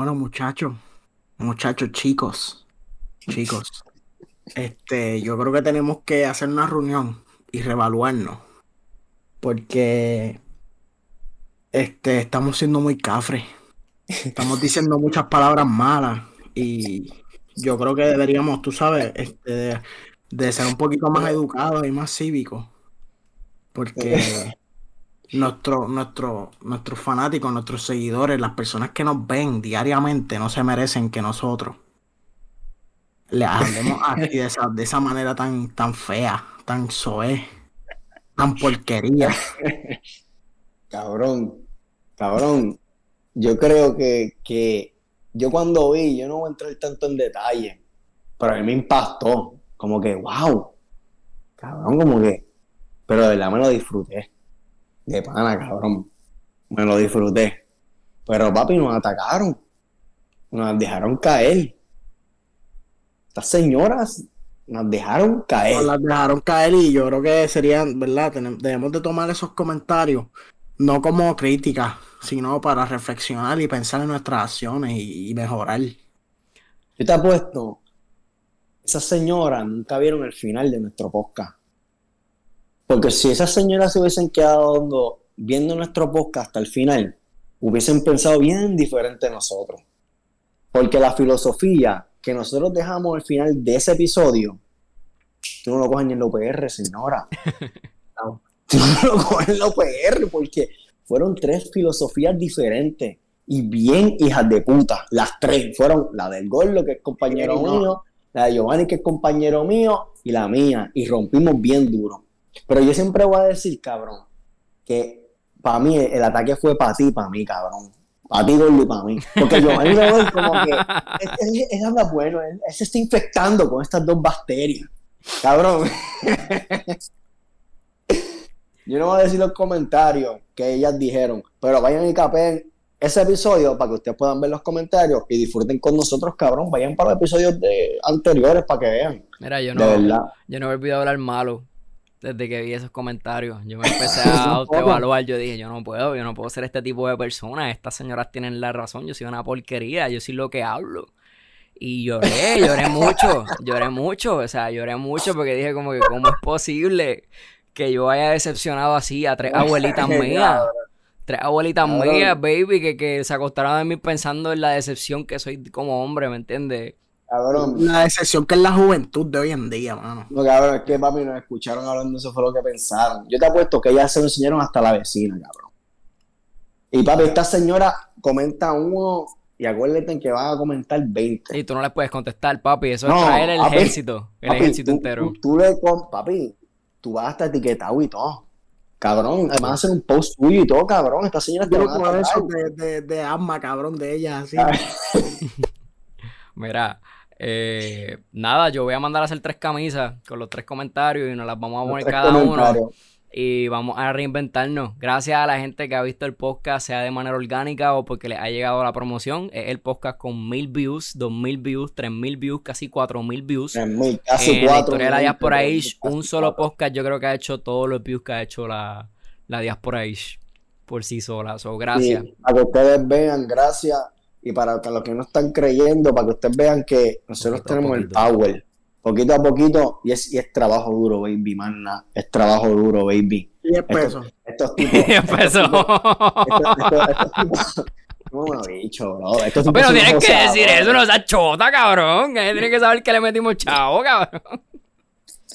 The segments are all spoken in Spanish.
Bueno, muchachos, muchachos, chicos, chicos, este, yo creo que tenemos que hacer una reunión y reevaluarnos. Porque este, estamos siendo muy cafres. Estamos diciendo muchas palabras malas. Y yo creo que deberíamos, tú sabes, este, de, de ser un poquito más educados y más cívicos. Porque nuestro, nuestro, nuestros fanáticos, nuestros seguidores, las personas que nos ven diariamente no se merecen que nosotros le hablemos así de esa, de esa manera tan, tan fea, tan soez, tan porquería. Cabrón, cabrón. Yo creo que, que yo cuando vi, yo no voy a entrar tanto en detalle, pero a mí me impactó. Como que, wow. Cabrón, como que. Pero de verdad me lo disfruté. De pana, cabrón. Me lo disfruté. Pero papi, nos atacaron. Nos dejaron caer. Estas señoras nos dejaron caer. Nos las dejaron caer y yo creo que serían, ¿verdad? Debemos de tomar esos comentarios no como crítica, sino para reflexionar y pensar en nuestras acciones y, y mejorar. Yo te apuesto, esas señoras nunca vieron el final de nuestro podcast. Porque si esas señoras se hubiesen quedado viendo nuestro podcast hasta el final, hubiesen pensado bien diferente de nosotros. Porque la filosofía que nosotros dejamos al final de ese episodio, tú no lo coges ni en la UPR, señora. No, tú no lo coges en la UPR porque fueron tres filosofías diferentes y bien hijas de puta. Las tres fueron la del Gordo, que es compañero no. mío, la de Giovanni, que es compañero mío, y la mía. Y rompimos bien duro. Pero yo siempre voy a decir, cabrón, que para mí el ataque fue para ti, para mí, cabrón. Para ti, Gordo, y para mí. Porque Giovanni veo como que él, él- él anda bueno, él, él se está infectando con estas dos bacterias. Cabrón. Yo no voy a decir los comentarios que ellas dijeron, pero vayan y capen ese episodio para que ustedes puedan ver los comentarios y disfruten con nosotros, cabrón. Vayan para los episodios de, anteriores para que vean. Mira, yo no, yo no he olvidado hablar malo desde que vi esos comentarios. Yo me empecé a autoevaluar. Yo dije, yo no puedo, yo no puedo ser este tipo de persona. Estas señoras tienen la razón. Yo soy una porquería. Yo soy lo que hablo. Y lloré, lloré mucho, lloré mucho, o sea, lloré mucho porque dije como que cómo es posible que yo haya decepcionado así a tres abuelitas mías, tres abuelitas mías, baby, que, que se acostaron de mí pensando en la decepción que soy como hombre, ¿me entiendes? Cabrón. La decepción que es la juventud de hoy en día, mano. No, cabrón, es que papi nos escucharon hablando, eso fue lo que pensaron. Yo te apuesto que ellas se lo enseñaron hasta la vecina, cabrón. Y papi, esta señora comenta uno y acuérdate que van a comentar 20. Y tú no les puedes contestar, papi, eso No, es traer el papi, ejército, el Papi, ejército tú- entero. Tú, tú le con, papi, tú vas hasta etiquetado y todo. Cabrón, además hacer un post tuyo y todo, cabrón. Estas señoras te Yo van a por eso atacar. de, de, de asma, cabrón, de ella, así. Ah. Mira, eh, nada, yo voy a mandar a hacer tres camisas con los tres comentarios y nos las vamos a poner cada uno. y vamos a reinventarnos. Gracias a la gente que ha visto el podcast, sea de manera orgánica o porque les ha llegado la promoción. Es el podcast con mil views, dos mil views, tres mil views, casi cuatro mil views. Tres mil, casi la cuatro. historia de la mil, Ish, un solo podcast yo creo que ha hecho todos los views que ha hecho la, la Diaspora Ish por sí sola. So, gracias. Sí, para que ustedes vean, gracias. Y para los que no están creyendo, para que ustedes vean que nosotros Poquito tenemos el power. Poquito a poquito, y es, y es trabajo duro, baby, man. Es trabajo duro, baby. 10 pesos. Estos estos, tipos. No me lo he dicho, bro. Estos tipos Pero tienes que decir eso, no seas chota, cabrón. Tienes que saber que le metimos chavo, cabrón.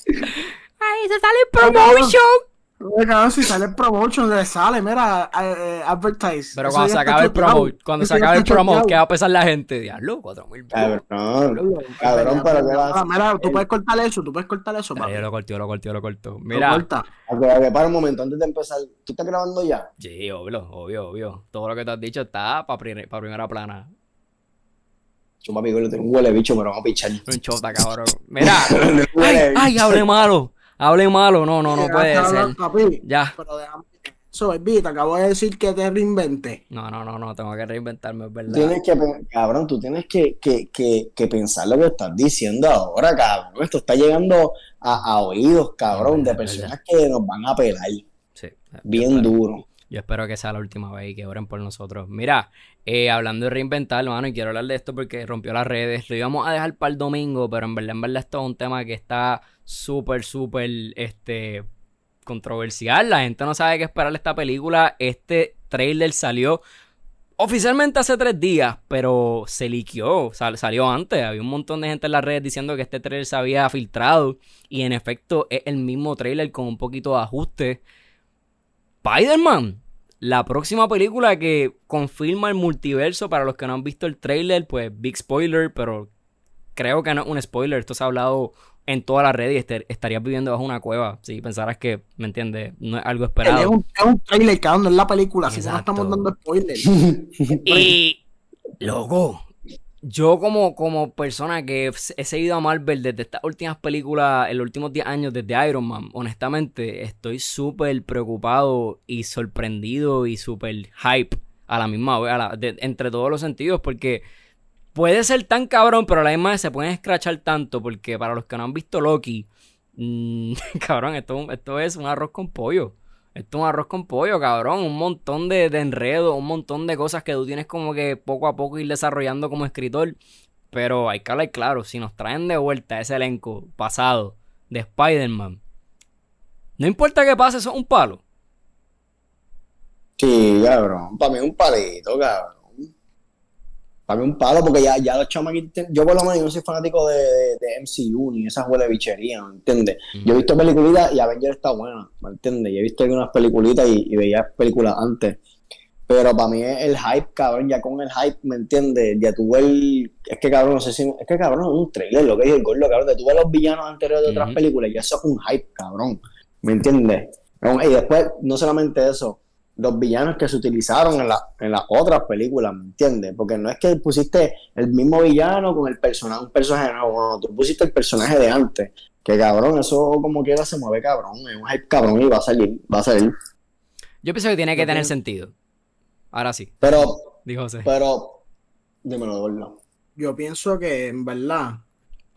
Ay, se sale promotion. Cabrón, si sale el promotion, le sale, mira, eh, advertise. Pero cuando se acabe el choteado. promo, cuando se ya acabe el está promo, choteado. ¿qué va a pensar la gente? Diablo, cuatro mil Cabrón. Cabrón, pero ¿qué vas a Mira, tú puedes cortar eso, tú puedes cortar eso, papi. Yo lo corto, yo lo corto, yo lo corto. Lo Mira. para un momento, antes de empezar. ¿Tú estás grabando ya? Sí, obvio, obvio, obvio. Todo lo que te has dicho está para primera plana. Yo, papi, yo tengo un huele bicho, pero vamos a pichar. Un chota, cabrón. Mira. Ay, ay, hable malo. Hable malo. No, no, no puede ser. papi. Ya. Pero déjame. Eso, baby, te acabo de decir que te reinventé. No, no, no, no. Tengo que reinventarme, es verdad. Tienes que, cabrón, tú tienes que, que, que, que pensar lo que estás diciendo ahora, cabrón. Esto está llegando a, a oídos, cabrón, de personas que nos van a pelar Sí. bien duro. Yo espero que sea la última vez y que oren por nosotros. Mira, eh, hablando de reinventar, hermano, y quiero hablar de esto porque rompió las redes. Lo íbamos a dejar para el domingo, pero en verdad, en verdad, esto es un tema que está súper, súper, este, controversial. La gente no sabe qué esperar de esta película. Este trailer salió oficialmente hace tres días, pero se liqueó, salió antes. Había un montón de gente en las redes diciendo que este trailer se había filtrado. Y en efecto, es el mismo trailer con un poquito de ajuste. Spider-Man, la próxima película que confirma el multiverso. Para los que no han visto el trailer, pues big spoiler, pero creo que no es un spoiler. Esto se ha hablado en toda la red y este, estarías viviendo bajo una cueva. Si pensaras que, ¿me entiendes? No es algo esperado. Es un, es un trailer que no es la película, así que no estamos dando spoilers. y, loco, yo como, como persona que he seguido a Marvel desde estas últimas películas, en los últimos 10 años, desde Iron Man, honestamente, estoy súper preocupado y sorprendido y súper hype a la misma vez, entre todos los sentidos, porque puede ser tan cabrón, pero a la misma vez se pueden escrachar tanto, porque para los que no han visto Loki, mmm, cabrón, esto, esto es un arroz con pollo. Esto es un arroz con pollo, cabrón. Un montón de, de enredos, un montón de cosas que tú tienes como que poco a poco ir desarrollando como escritor. Pero hay que hablar claro, si nos traen de vuelta ese elenco pasado de Spider-Man, no importa qué pase, eso es un palo. Sí, cabrón. Para mí es un palito, cabrón para mí un palo, porque ya, ya los chamaquitos, yo por lo menos no soy fanático de, de, MCU ni esas huele bicherías, ¿me entiendes? Yo he visto peliculitas y Avenger está buena, ¿me entiendes? Yo he visto algunas peliculitas y, veía películas antes. Pero para mí es el hype, cabrón, ya con el hype, ¿me entiendes? Ya tuve el... Es que, cabrón, no sé si... Es que, cabrón, es un trailer, lo que dijo el gordo, cabrón. De tuve los villanos anteriores de otras películas y eso es un hype, cabrón. ¿Me entiendes? Y después, no solamente eso, los villanos que se utilizaron en, la, en las otras películas, ¿me entiendes? Porque no es que pusiste el mismo villano con el personaje, un personaje nuevo, no, tú pusiste el personaje de antes. Que cabrón, eso como quiera se mueve cabrón, es un hype cabrón y va a salir, va a salir. Yo pienso que tiene que tener sentido. Ahora sí. Pero, dijo pero, dímelo, gordo. Yo pienso que en verdad,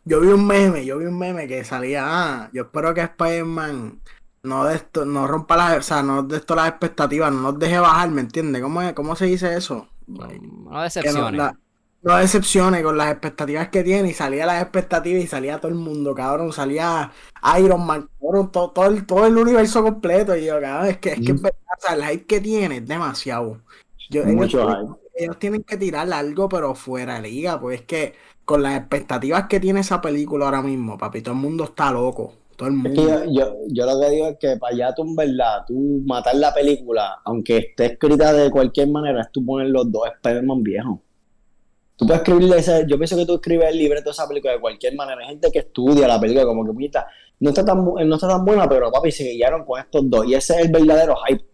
yo vi un meme, yo vi un meme que salía, ah, yo espero que Spider-Man no de esto, no rompa las, o sea, no de esto las expectativas, no nos deje bajar, ¿me entiendes? ¿Cómo, ¿Cómo se dice eso? No, decepciones. No, decepciones con las expectativas que tiene y salía las expectativas y salía todo el mundo, cabrón, salía Iron Man, todo, todo, el, todo el universo completo y yo, cabrón, es que es que es verdad, o sea, el hype que tiene es demasiado. Yo, Mucho ellos, ellos, tienen que tirar algo pero fuera de liga, pues es que con las expectativas que tiene esa película ahora mismo, papi, todo el mundo está loco yo, yo, lo que digo es que para allá tú, en verdad, tú matar la película, aunque esté escrita de cualquier manera, es tú poner los dos Spider-Man viejos. Tú puedes escribirle ese, yo pienso que tú escribes el libreto de esa película de cualquier manera. Hay gente que estudia la película como que, puñita, no está tan, no está tan buena, pero papi, se guiaron con estos dos. Y ese es el verdadero hype.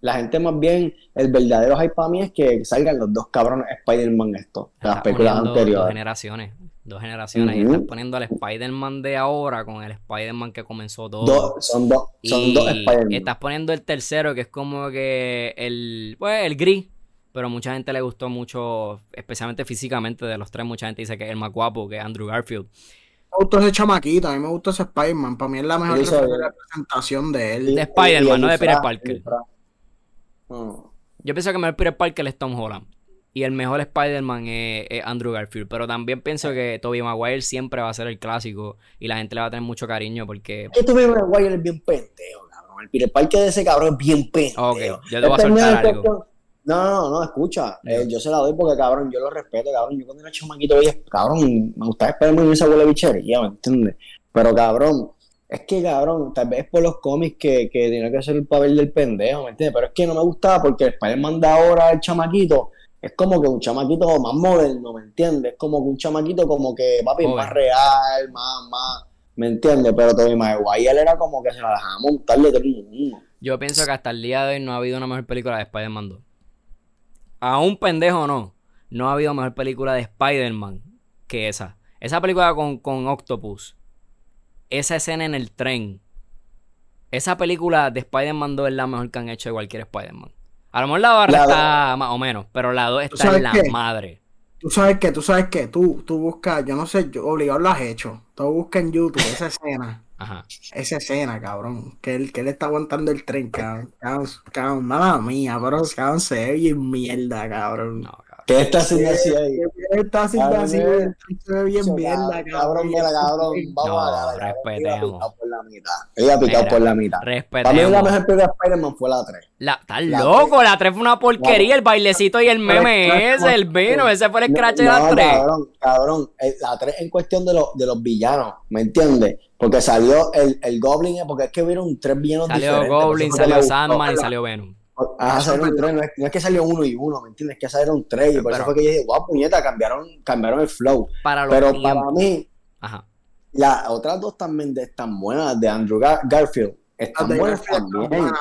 La gente más bien, el verdadero hype para mí es que salgan los dos cabrones Spider-Man estos, las películas anteriores. generaciones. Dos generaciones. Y estás poniendo al Spider-Man de ahora con el Spider-Man que comenzó todo. son dos, son dos Spider-Man. Estás poniendo el tercero, que es como que el, pues, el gris. Pero mucha gente le gustó mucho, especialmente físicamente de los tres. Mucha gente dice que es el más guapo, que es Andrew Garfield. Me gusta ese chamaquito, a mí me gusta ese Spider-Man. Para mí es la mejor representación de él. De Spider-Man, no de Peter Parker. Yo pienso que el mejor Peter Parker es Tom Holland. Y el mejor Spider-Man es, Andrew Garfield. Pero también pienso que Tobey Maguire siempre va a ser el clásico. Y la gente le va a tener mucho cariño porque. Es que Tobey Maguire es bien pendejo, cabrón. El Peter Parker de ese cabrón es bien pendejo. Ok, yo le voy a soltar algo. No, no, no, escucha. Eh, yo se la doy porque, cabrón, yo lo respeto, cabrón. Yo cuando era chamaquito veía, cabrón, me gustaba esperarme en esa de bichería, ¿me entiendes? Pero, cabrón, es que, cabrón, tal vez por los cómics que, que tiene que ser el papel del pendejo, ¿me entiendes? Pero es que no me gustaba porque el Spider-Man de ahora, el chamaquito, es como que un chamaquito más moderno, ¿me entiendes? Es como que un chamaquito como que, papi, más real, más, más, ¿me entiendes? Pero Tobey Maguire era como que se la dejaba montarle todo el mundo. Yo pienso que hasta el día de hoy no ha habido una mejor película de Spider-Man 2. A un pendejo no, no ha habido mejor película de Spider-Man que esa. Esa película con, con Octopus, esa escena en el tren, esa película de Spider-Man 2 es la mejor que han hecho de cualquier Spider-Man. A lo mejor la barra está más o menos, pero la 2 está en la madre. Tú sabes que, tú sabes que, tú, tú buscas, yo no sé, yo, obligado lo has hecho. Tú buscas en YouTube esa escena Ajá. Esa escena, cabrón. Que él, que él está aguantando el tren, cabrón. Cabrón, cabrón mala mía, pero cabrón, se ve bien mierda, cabrón. No, cabrón. ¿Qué está haciendo así ahí? Él está haciendo así, se ve bien mierda, Cabrón, mira, cabrón, vamos No, a darle. respetemos. Por la mitad. Ella picado por la mitad. Para mí la Respetemos. mejor película de Spider-Man fue la 3. La, estás La loco, la 3 fue una porquería, el bailecito y el meme ese, el vino, ese fue el scratch de la 3. cabrón, cabrón. eh, La 3 en cuestión de, los de los villanos, ¿me entiendes? Porque salió el, el Goblin, porque es que hubieron tres villanos Salió diferentes. por Goblin, salió. Sandman y salió Venom. Ajá, Eso tres, no es, no es que salió uno y uno, ¿me entiendes? Es que salieron tres, y por eso Pero- fue que yo dije, guau, puñeta, cambiaron, cambiaron el flow. Para Pero tiempos. para mí, Ajá. las otras dos también de- están buenas, de Andrew Gar- Garfield, están buenas también. buenas.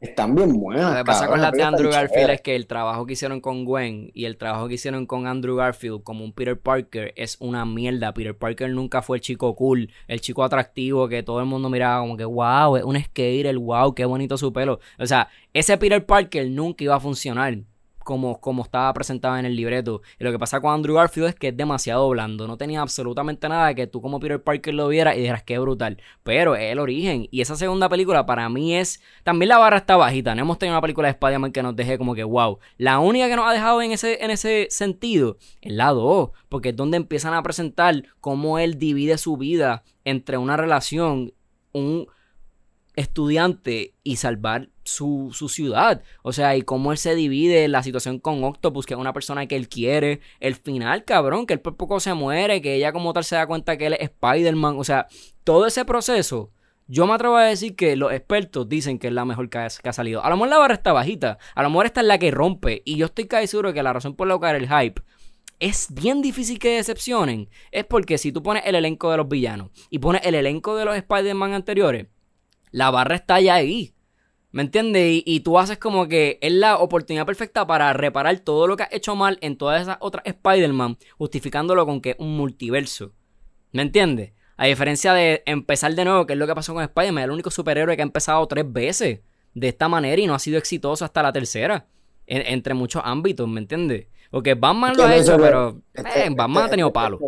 Están bien buenas. Lo que pasa con las de Andrew Garfield chévere. es que el trabajo que hicieron con Gwen y el trabajo que hicieron con Andrew Garfield como un Peter Parker es una mierda. Peter Parker nunca fue el chico cool, el chico atractivo que todo el mundo miraba como que wow, es un skater, wow, qué bonito su pelo. O sea, ese Peter Parker nunca iba a funcionar como, como estaba presentado en el libreto. Y lo que pasa con Andrew Garfield es que es demasiado blando. No tenía absolutamente nada que tú como Peter Parker lo vieras y dijeras que brutal. Pero es el origen. Y esa segunda película para mí es... También la barra está bajita. No hemos tenido una película de Spider-Man que nos deje como que wow. La única que nos ha dejado en ese, en ese sentido es la 2. Porque es donde empiezan a presentar cómo él divide su vida entre una relación, un estudiante y salvar su, su ciudad. O sea, y cómo él se divide la situación con Octopus, que es una persona que él quiere. El final, cabrón, que él por poco se muere, que ella como tal se da cuenta que él es Spider-Man. O sea, todo ese proceso. Yo me atrevo a decir que los expertos dicen que es la mejor que ha, que ha salido. A lo mejor la barra está bajita. A lo mejor esta es la que rompe. Y yo estoy casi seguro que la razón por la era el hype es bien difícil que decepcionen. Es porque si tú pones el elenco de los villanos y pones el elenco de los Spider-Man anteriores, la barra está ya ahí. ¿Me entiendes? Y, y tú haces como que es la oportunidad perfecta para reparar todo lo que has hecho mal en todas esas otras Spider-Man, justificándolo con que es un multiverso. ¿Me entiendes? A diferencia de empezar de nuevo, que es lo que pasó con Spider-Man, el único superhéroe que ha empezado tres veces de esta manera y no ha sido exitoso hasta la tercera. En- entre muchos ámbitos, ¿me entiendes? Porque Batman lo ha Este, hecho, este, pero este, eh, Batman este, ha tenido este, palo.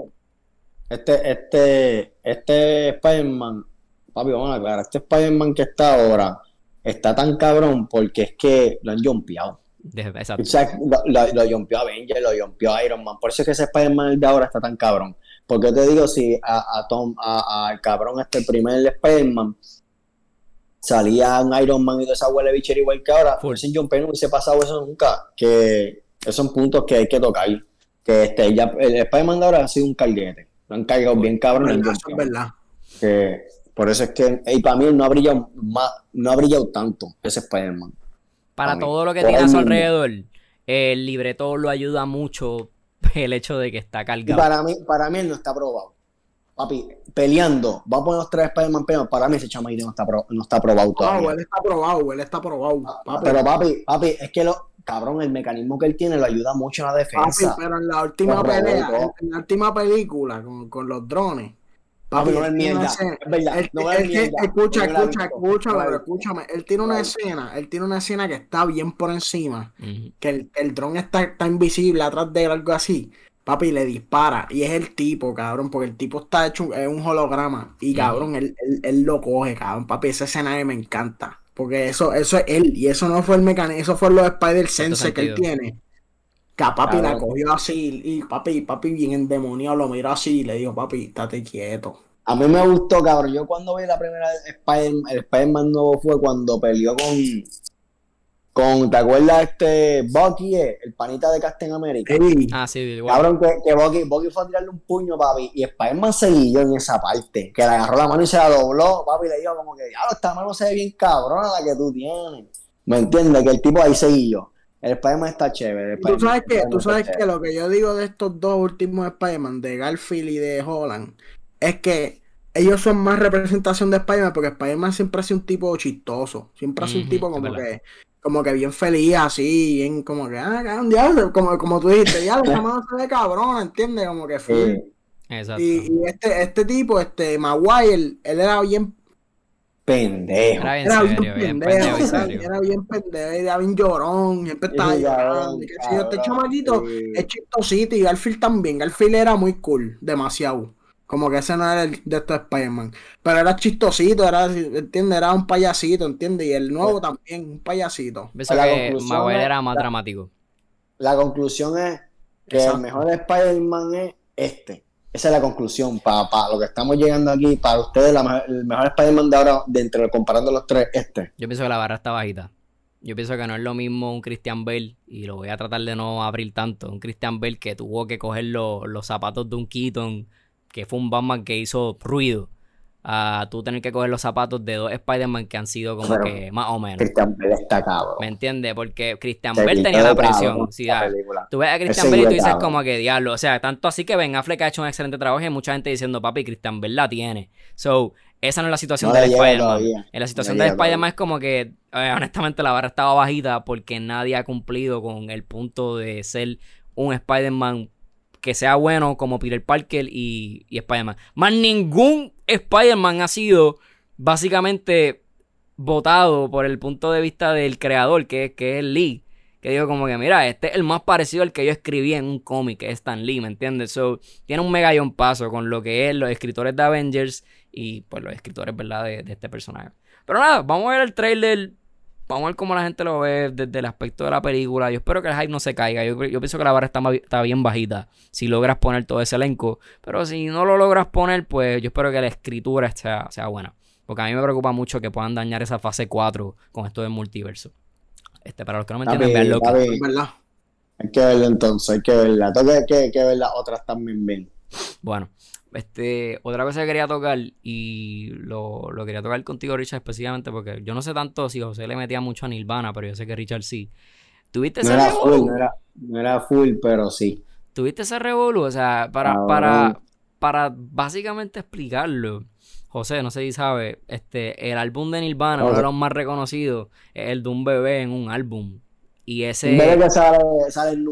Este, este, este Spider-Man, papi, vamos a aclarar, este Spider-Man que está ahora está tan cabrón porque es que lo han jumpeado. Exacto. O sea, lo, lo, lo Avenger, lo jumpeó Iron Man. Por eso es que ese Spider-Man de ahora está tan cabrón. Porque yo te digo, si a, a Tom, a, al cabrón este primer Spider-Man salía un Iron Man y toda esa huele bichera igual que ahora, Full. sin John no hubiese pasado eso nunca. Que esos son puntos que hay que tocar. Que este, ya, el Spider-Man de ahora ha sido un carguete. Lo han cargado bien cabrón. eso es verdad. Que por eso es que, y para mí no ha brillado más, no ha brillado tanto ese Spider-Man. Para todo lo que tiene a su alrededor, el libreto lo ayuda mucho el hecho de que está Y cargado. para mí, para mí él no está probado. Papi, peleando, vamos a poner los tres Spider-Man peleando. Para mí ese chamaquito no está, pro- no está probado No, todavía. él está probado, él está probado. Papi, Pero papi, papi, es que lo, cabrón, el mecanismo que él tiene lo ayuda mucho en la papi, defensa. pero en la última pelea, en, la última película con, con los drones. Papi, no es mierda. Es verdad, él- no es él- mierda. escucha, escucha, he pero escúchame. Él tiene una escena, él tiene una escena que está bien por encima. Que el, el dron está, está invisible atrás de él, algo así. Papi, le dispara. Y es el tipo, cabrón, porque el tipo está hecho, es un holograma. Y cabrón, él, él, él lo coge, cabrón. Papi, esa escena que me encanta. Porque eso, eso es él. Y eso no fue el mecanismo, eso fue los Spider Sense que él tiene. Que a papi la cogió así. Y papi, papi bien endemoniado, lo miró así y le dijo, papi, estate quieto. A mí me gustó, cabrón. Yo cuando vi la primera Spider el Spider-Man nuevo fue cuando peleó con. con ¿Te acuerdas este Bucky, eh? el panita de Captain America? Ey, Ah, sí, igual. Cabrón, que, que Bucky, Bucky fue a tirarle un puño, papi, y Spider-Man seguía en esa parte, que le agarró la mano y se la dobló, papi, y le dijo como que, diablo, esta mano se ve bien cabrona la que tú tienes. ¿Me entiendes? Que el tipo ahí seguía. El Spider-Man está chévere. el Tú sabes que, tú sabes que lo que yo digo de estos dos últimos Spider-Man, de Garfield y de Holland, es que ellos son más representación de Spider-Man, porque Spider-Man siempre ha sido un tipo chistoso, siempre ha sido un tipo como que, como que bien feliz, así, bien como que, ah, cabrón, diablo, como, como tú dijiste, diablo, esa mano se ve cabrón, ¿entiendes? Como que full. Eh, Exacto. Y, y este, este tipo, este Maguire, él era bien, pendejo. Era bien era serio, bien bien pendejo, serio. era bien pendejo, era bien llorón, siempre estaba llorando, este chamaquito sí. es chistosito y Garfield también. Garfield era muy cool, demasiado. Como que ese no era el de estos Spider-Man. Pero era chistosito, era, ¿entiendes? Era un payasito, ¿entiendes? Y el nuevo también, un payasito. Pienso La que conclusión Maguire es- era más la- dramático. La conclusión es que Exacto. el mejor Spider-Man es este. Esa es la conclusión. Para lo que estamos llegando aquí, para ustedes, la el mejor Spider-Man de ahora, de entre comparando los tres, este. Yo pienso que la barra está bajita. Yo pienso que no es lo mismo un Christian Bale, y lo voy a tratar de no abrir tanto, un Christian Bale que tuvo que coger lo- los zapatos de un Keaton, que fue un Batman que hizo ruido, a tú tener que coger los zapatos de dos Spider-Man que han sido como que más o menos. Christian Bale está cabrón. ¿Me entiendes? Porque Christian Se Bale tenía la presión. sí. Tú ves a Christian Bale y tú dices cabrón. como que diablo. O sea, tanto así que Ben Affleck ha hecho un excelente trabajo y hay mucha gente diciendo, papi, Christian Bale la tiene. So, esa no es la situación No del Spider-Man. En la situación No de llega Spider-Man es como que, eh, honestamente, la barra estaba bajita porque nadie ha cumplido con el punto de ser un Spider-Man que sea bueno como Peter Parker y, y Spider-Man. Más ningún Spider-Man ha sido básicamente votado por el punto de vista del creador, que, que es Lee. Que digo como que, mira, este es el más parecido al que yo escribí en un cómic, que es Stan Lee, ¿me entiendes? So, tiene un megallón paso con lo que es los escritores de Avengers y pues los escritores, ¿verdad? De, de este personaje. Pero nada, vamos a ver el trailer. Vamos a ver cómo la gente lo ve desde el aspecto de la película. Yo espero que el hype no se caiga. Yo, yo pienso que la barra está, está bien bajita. Si logras poner todo ese elenco. Pero si no lo logras poner, pues yo espero que la escritura sea, sea buena. Porque a mí me preocupa mucho que puedan dañar esa fase 4 con esto del multiverso. Este, para los que no me entienden, vean Es verdad. hay que verla entonces, hay que verla. Tengo que, que, que ver las otras también bien. Bueno, este, otra cosa que quería tocar, y lo, lo quería tocar contigo, Richard, específicamente, porque yo no sé tanto si José le metía mucho a Nirvana, pero yo sé que Richard sí. ¿Tuviste No ese era full, no era, no era full, pero sí. ¿Tuviste ese revolú? O sea, para, Cabrón. para, para básicamente explicarlo, José, no sé si sabe, este, el álbum de Nirvana, uno de los más reconocidos, es el de un bebé en un álbum. Y ese... Un bebé que sale, sale el.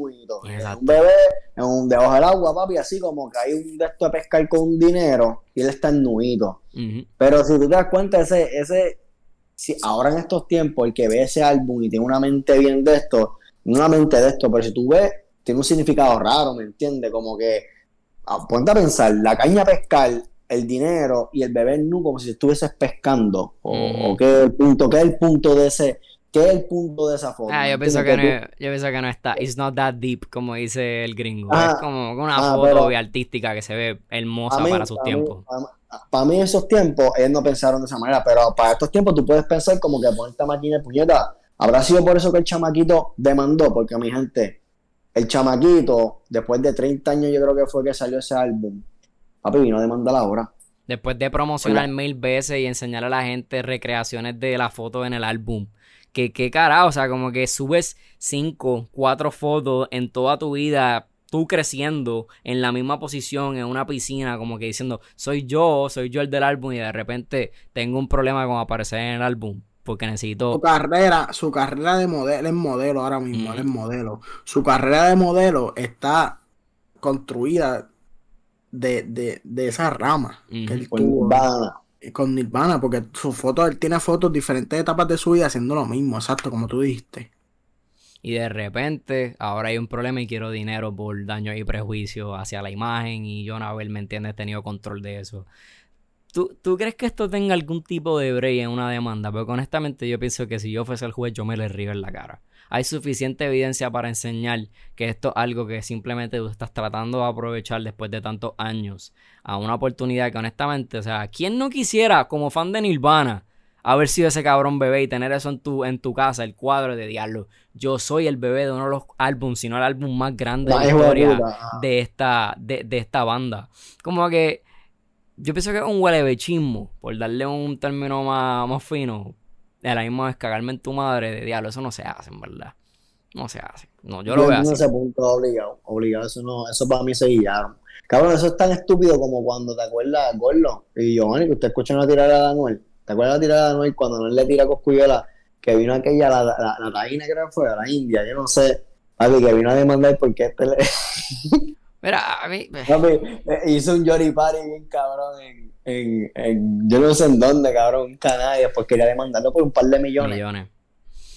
Exacto. Un bebé en un debajo del agua, papi, así como que hay un de esto de pescar con dinero y él está en nuito. Ujú. Pero si tú te das cuenta, ese, ese, si ahora en estos tiempos, el que ve ese álbum y tiene una mente bien de esto, una mente de esto, pero si tú ves, tiene un significado raro, ¿me entiendes? Como que, ah, ponte a pensar, la caña a pescar, el dinero y el bebé nu como si estuvieses pescando. O, o qué el punto, qué es el punto de ese, qué es el punto de esa foto. Ah, yo ¿me pienso que no, yo pienso que no está. It's not that deep, como dice el gringo. Ah, es como una ah, foto artística que se ve hermosa mí- para sus mí- tiempos. para mí, esos tiempos, ellos no pensaron de esa manera, pero para estos tiempos tú puedes pensar como que poner esta máquina de puñeta. Habrá sido por eso que el chamaquito demandó, porque mi gente, el chamaquito, después de 30 años, yo creo que fue que salió ese álbum. Papi vino a demandar ahora. Después de promocionar mil veces y enseñar a la gente recreaciones de la foto en el álbum. Que qué carajo, o sea, como que subes cinco, cuatro fotos en toda tu vida, tú creciendo en la misma posición, en una piscina, como que diciendo, soy yo, soy yo el del álbum, y de repente tengo un problema con aparecer en el álbum, porque Su necesito. carrera, su carrera de modelo, él es modelo ahora mismo, él es modelo. Su carrera de modelo está construida de, de, de esa rama que Ujú. él Con tuvo Nirvana. Con Nirvana, porque su foto, él tiene fotos diferentes etapas de su vida haciendo lo mismo, exacto, como tú dijiste. Y de repente, ahora hay un problema y quiero dinero por daños y prejuicios hacia la imagen. Y yo, Nabel, ¿me entiendes? Tenido control de eso. ¿Tú, ¿Tú crees que esto tenga algún tipo de break en una demanda? Porque honestamente yo pienso que si yo fuese el juez, yo me le río en la cara. Hay suficiente evidencia para enseñar que esto es algo que simplemente tú estás tratando de aprovechar después de tantos años a una oportunidad que honestamente, o sea, ¿quién no quisiera como fan de Nirvana haber sido ese cabrón bebé y tener eso en tu, en tu casa, el cuadro de diablo? Yo soy el bebé de uno de los álbums, sino el álbum más grande de la de historia ajá. de esta, de, de esta banda. Como que yo pienso que es un huelebechismo, por darle un término más, más fino, de la misma vez cagarme en tu madre de diablo, eso no se hace, en verdad. No se hace. No, yo lo veo entiendo así. ese punto obligado. Obligado, eso no, eso para mí se guiaron. Cabrón, eso es tan estúpido como cuando te acuerdas, Gordo, y Giovanni, que usted escucha una tirada de Anuel. ¿Te acuerdas la tirada de Anuel cuando Anuel le tira a Coscuyuela? Que vino aquella, la, la, la taína creo que fue, la India, yo no sé. Papi, que vino a demandar porque este le, Mira, a mí. papi, eh, hizo un Jory Party bien cabrón en, en, en- yo no sé en dónde, cabrón, Canarias, porque quería demandarlo por un par de millones. Millones.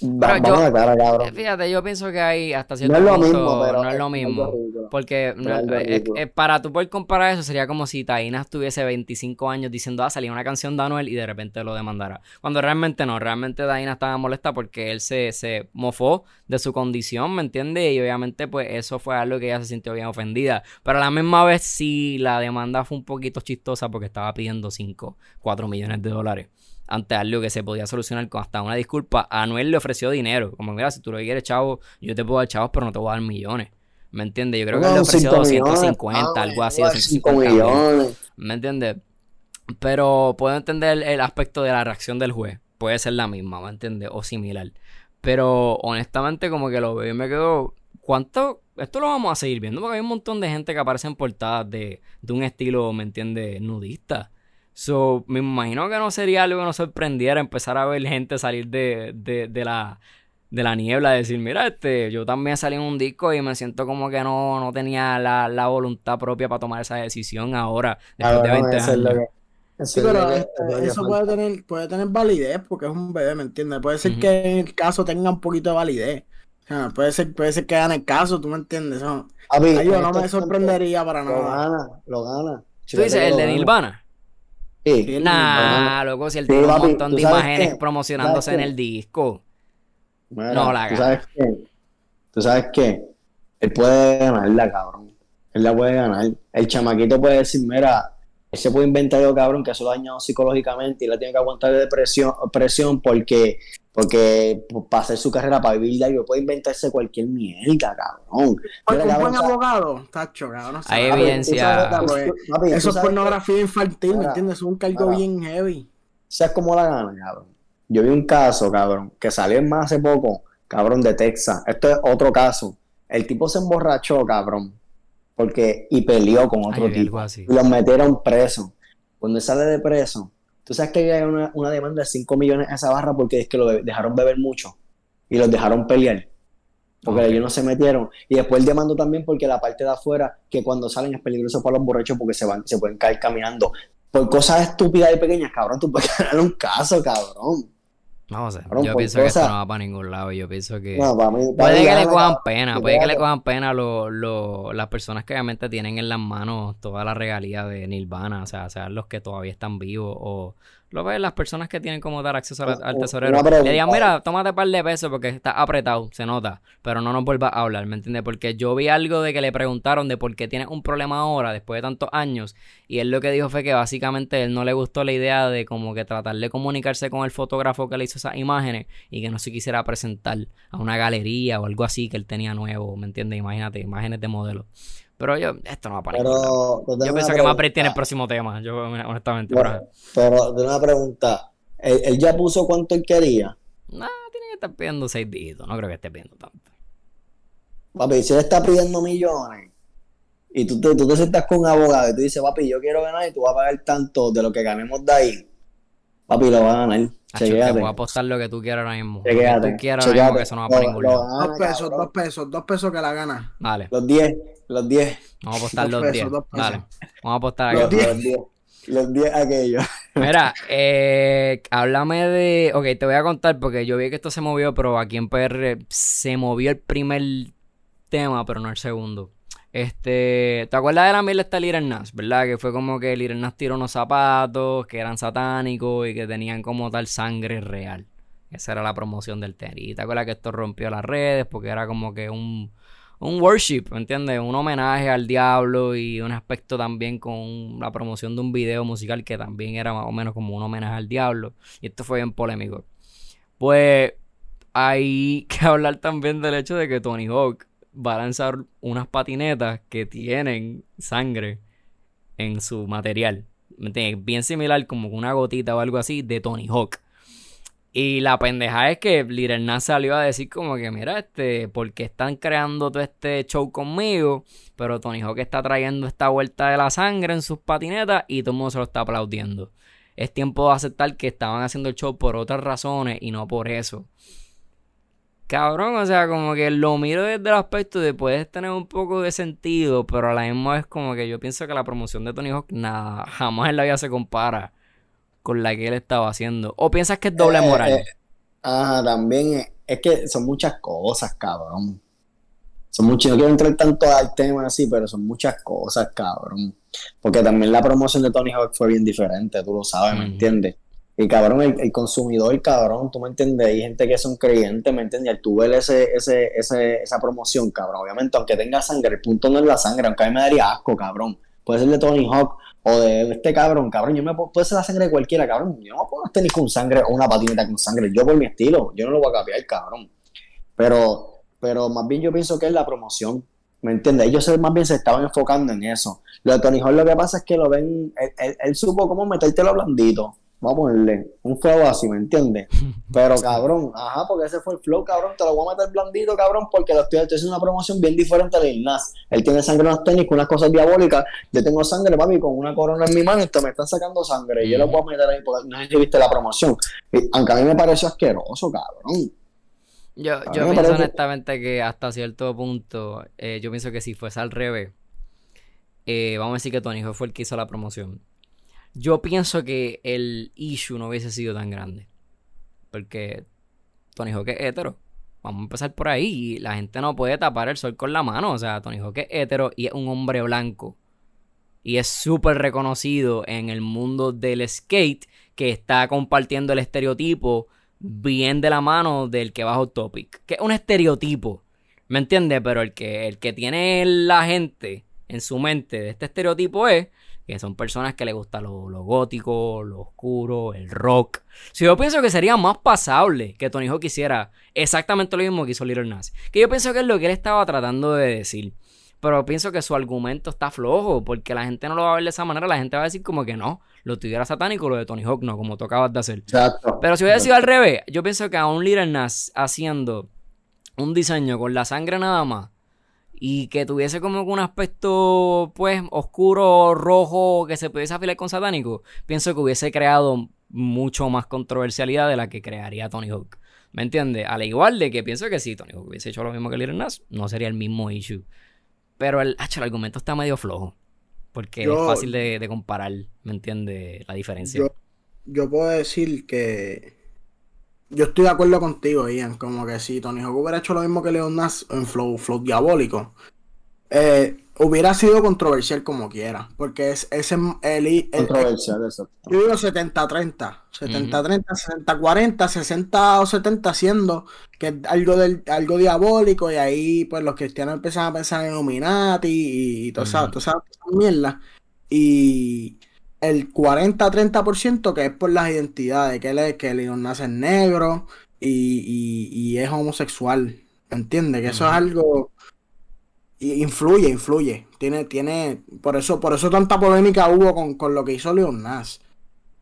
Va- vamos yo- a la cara, cabrón. Fíjate, yo pienso que hay hasta No cierto es lo punto mismo, pero no es lo mismo. Porque no- Es es- es- para tú poder comparar eso sería como si Taina tuviese 25 años diciendo, ah, salía una canción de Anuel y de repente lo demandara. Cuando realmente no, realmente Taina estaba molesta porque él se, se mofó de su condición, ¿me entiendes? Y obviamente pues eso fue algo que ella se sintió bien ofendida. Pero a la misma vez sí la demanda fue un poquito chistosa porque estaba pidiendo 5, 4 millones de dólares. Ante algo que se podía solucionar con hasta una disculpa, Anuel le ofreció dinero. Como, mira, si tú lo que quieres, chavo, yo te puedo dar chavos, pero no te voy a dar millones. ¿Me entiendes? Yo creo que él le ofreció 5 millones, 250, ah, algo así, igual, 5 250 mil. millones. ¿Me entiendes? Pero puedo entender el, el aspecto de la reacción del juez. Puede ser la misma, ¿me entiendes? O similar. Pero honestamente, como que lo veo y me quedo. ¿Cuánto? Esto lo vamos a seguir viendo porque hay un montón de gente que aparece en portadas de, de un estilo, ¿me entiendes? Nudista. So, me imagino que no sería algo que nos sorprendiera empezar a ver gente salir de, de, de la, de la niebla, decir, mira, este, yo también salí en un disco y me siento como que no, no tenía la, la voluntad propia para tomar esa decisión ahora, después de Cabrón, 20 eso es lo años. que- eso Sí, pero este, es eso puede tener, puede tener validez porque es un bebé, ¿me entiendes? Puede ser que en el caso tenga un poquito de validez. O sea, puede ser, puede ser que gane el caso, ¿tú me entiendes? O sea, yo en no me sorprendería para tiempos Lo nada. gana, lo gana. ¿Tú dices el de Nirvana? Nah, loco, si él tiene un montón ¿tú de imágenes qué? promocionándose en el disco. No la ¿tú gana. sabes qué? ¿Tú sabes qué? Él puede ganarla, cabrón. Él la puede ganar. El chamaquito puede decir, mira, él se puede inventar algo, cabrón, que eso lo ha dañado psicológicamente y la tiene que aguantar de presión, presión porque, porque para hacer su carrera, para vivir de algo, puede inventarse cualquier mierda, cabrón. Pues, Mira, un buen abogado, tacho, cabrón. no sé. Hay evidencia. tú Eso es pornografía infantil, ¿me entiendes? Es un cargo bien heavy. ¿Sabes cómo la gana, cabrón? Yo vi un caso, cabrón, que salió en más hace poco, cabrón, de Texas. Esto es otro caso. El tipo se emborrachó, cabrón, porque y peleó con otro Ay, tipo. así. Y los metieron preso. Cuando sale de preso, tú sabes que hay una, una demanda de 5 millones a esa barra porque es que lo dejaron beber mucho y los dejaron pelear. Porque Ok. ellos no se metieron. Y después él demandó también porque la parte de afuera, que cuando salen es peligroso para los borrachos porque se van, se pueden caer caminando. Por cosas estúpidas y pequeñas, cabrón, tú puedes ganar un caso, cabrón. No sé, Cabrón, yo pienso que esto no va para ningún lado. Yo pienso que. No, para mí, para Puede que le cojan pena, puede que le cojan pena lo- lo- las personas que obviamente tienen en las manos toda la regalía de Nirvana, o sea, sean los que todavía están vivos o lo ves las personas que tienen como dar acceso al, al tesorero. Le digan, mira, tómate un par de pesos porque está apretado, se nota, pero no nos vuelvas a hablar, ¿me entiendes? Porque yo vi algo de que le preguntaron de por qué tienes un problema ahora después de tantos años y él lo que dijo fue que básicamente él no le gustó la idea de como que tratar de comunicarse con el fotógrafo que le hizo esas imágenes y que no se quisiera presentar a una galería o algo así que él tenía nuevo, ¿me entiendes? Imagínate, imágenes de modelo. Pero yo, esto no va para. Pero, Yo pienso que Mapri tiene el próximo tema, yo honestamente. Bueno, pero, tengo una pregunta. Él, él ya puso cuánto él quería. nah, tiene que estar pidiendo seis dígitos, no creo que esté pidiendo tanto. Papi, si él está pidiendo millones y tú te, tú te sientas con un abogado y tú dices, papi, yo quiero ganar y tú vas a pagar tanto de lo que ganemos de ahí, papi, lo va a ganar. Acho, te Chequéate. voy a apostar lo que tú quieras ahora mismo. Lo que Chequéate. tú quieras ahora mismo, que eso no va para ningún lado. Dos pesos, dos pesos, dos pesos que la gana. Dale, Los 10, los 10. vamos a apostar los pesos, 10. dos pesos. Dale, vamos a apostar Los aquí. diez. Los 10. Los 10 aquellos. Mira, eh, háblame de. Ok, te voy a contar porque yo vi que esto se movió, pero aquí en PR se movió el primer tema, pero no el segundo. Este, ¿te acuerdas de la mil esta Little Nas, verdad? Que fue como que Little Nas tiró unos zapatos que eran satánicos y que tenían como tal sangre real. Esa era la promoción del tenis. Te acuerdas que esto rompió las redes porque era como que un, un worship, ¿me entiendes? Un homenaje al diablo y un aspecto también con la promoción de un video musical que también era más o menos como un homenaje al diablo. Y esto fue bien polémico. Pues hay que hablar también del hecho de que Tony Hawk va a lanzar unas patinetas que tienen sangre en su material. Bien similar como una gotita o algo así de Tony Hawk. Y la pendeja es que Little Nas salió a decir como que, mira, este, porque están creando todo este show conmigo, pero Tony Hawk está trayendo esta vuelta de la sangre en sus patinetas y todo el mundo se lo está aplaudiendo. Es tiempo de aceptar que estaban haciendo el show por otras razones y no por eso. Cabrón, o sea, como que lo miro desde el aspecto de puedes tener un poco de sentido, pero a la misma vez como que yo pienso que la promoción de Tony Hawk nada, jamás en la vida se compara con la que él estaba haciendo. ¿O piensas que es doble Eh, moral? eh, Ajá, también, es que son muchas cosas, cabrón. Son muchas, no quiero entrar tanto al tema así, pero son muchas cosas, cabrón. Porque también la promoción de Tony Hawk fue bien diferente, tú lo sabes, ¿me entiendes? Y cabrón, el, el consumidor, cabrón, tú me entiendes, hay gente que son creyentes, ¿me entiendes? Al tú ver ese, ese, ese, esa promoción, cabrón, obviamente, aunque tenga sangre, el punto no es la sangre, aunque a mí me daría asco, cabrón. Puede ser de Tony Hawk o de este cabrón, cabrón, yo me puede ser la sangre de cualquiera, cabrón. Yo no puedo tenis con sangre o una patineta con sangre, yo por mi estilo, yo no lo voy a cambiar, cabrón. Pero, pero más bien yo pienso que es la promoción, ¿me entiendes? Ellos más bien se estaban enfocando en eso. Lo de Tony Hawk lo que pasa es que lo ven, él, él- él supo cómo metértelo blandito. Vamos a ponerle un flow así, ¿me entiendes? Pero cabrón, ajá, porque ese fue el flow, cabrón, te lo voy a meter blandito, cabrón, porque lo estoy, estoy haciendo una promoción bien diferente de Lil Nas. Él tiene sangre en los tenis con unas cosas diabólicas. Yo tengo sangre, papi, con una corona en mi mano y te me están sacando sangre. Y yo lo puedo meter ahí, porque no sé si viste la promoción. Y, aunque a mí me pareció asqueroso, cabrón. Yo, A yo pienso parece- honestamente que hasta cierto punto, eh, yo pienso que si fuese al revés, eh, vamos a decir que Tony fue el que hizo la promoción. Yo pienso que el issue no hubiese sido tan grande. Porque Tony Hawk es hetero. Vamos a empezar por ahí. La gente no puede tapar el sol con la mano. O sea, Tony Hawk es hetero y es un hombre blanco. Y es súper reconocido en el mundo del skate que está compartiendo el estereotipo bien de la mano del que bajo topic. Que es un estereotipo. ¿Me entiendes? Pero el que, el que tiene la gente en su mente de este estereotipo es que son personas que le gusta lo, lo gótico, lo oscuro, el rock. Si yo pienso que sería más pasable que Tony Hawk hiciera exactamente lo mismo que hizo Little Nas. Que yo pienso que es lo que él estaba tratando de decir. Pero pienso que su argumento está flojo, porque la gente no lo va a ver de esa manera. La gente va a decir como que no, lo tuviera satánico, lo de Tony Hawk no, como tú acabas de hacer. Exacto. Pero si hubiera sido al revés, yo pienso que a un Little Nas haciendo un diseño con la sangre nada más y que tuviese como un aspecto pues oscuro, rojo, que se pudiese afilar con satánico, pienso que hubiese creado mucho más controversialidad de la que crearía Tony Hawk. ¿Me entiendes? Al igual de que pienso que si Tony Hawk hubiese hecho lo mismo que Little Nas, no sería el mismo issue. Pero el, ach, el argumento está medio flojo. Porque Yo- es fácil de, de comparar, ¿me entiendes? La diferencia. Yo, yo puedo decir que yo estoy de acuerdo contigo, Ian. Como que si Tony Hawk hubiera hecho lo mismo que Leon Nas en Flow, Flow Diabólico, eh, hubiera sido controversial como quiera. Porque es ese el, el- Controversial, eso. yo digo 70-30, 70-30, 60-40, 60 o 70 siendo que es algo del, algo diabólico y ahí pues los cristianos empiezan a pensar en Illuminati y, y toda esa, Ujú. toda esa- toda esa mierda. Y el 40-30% que es por las identidades, que él es, que Leon nace negro y, y, y es homosexual. ¿Entiendes? Que eso es algo y influye, influye. Tiene, tiene, por eso, por eso tanta polémica hubo con, con lo que hizo Leon Nas.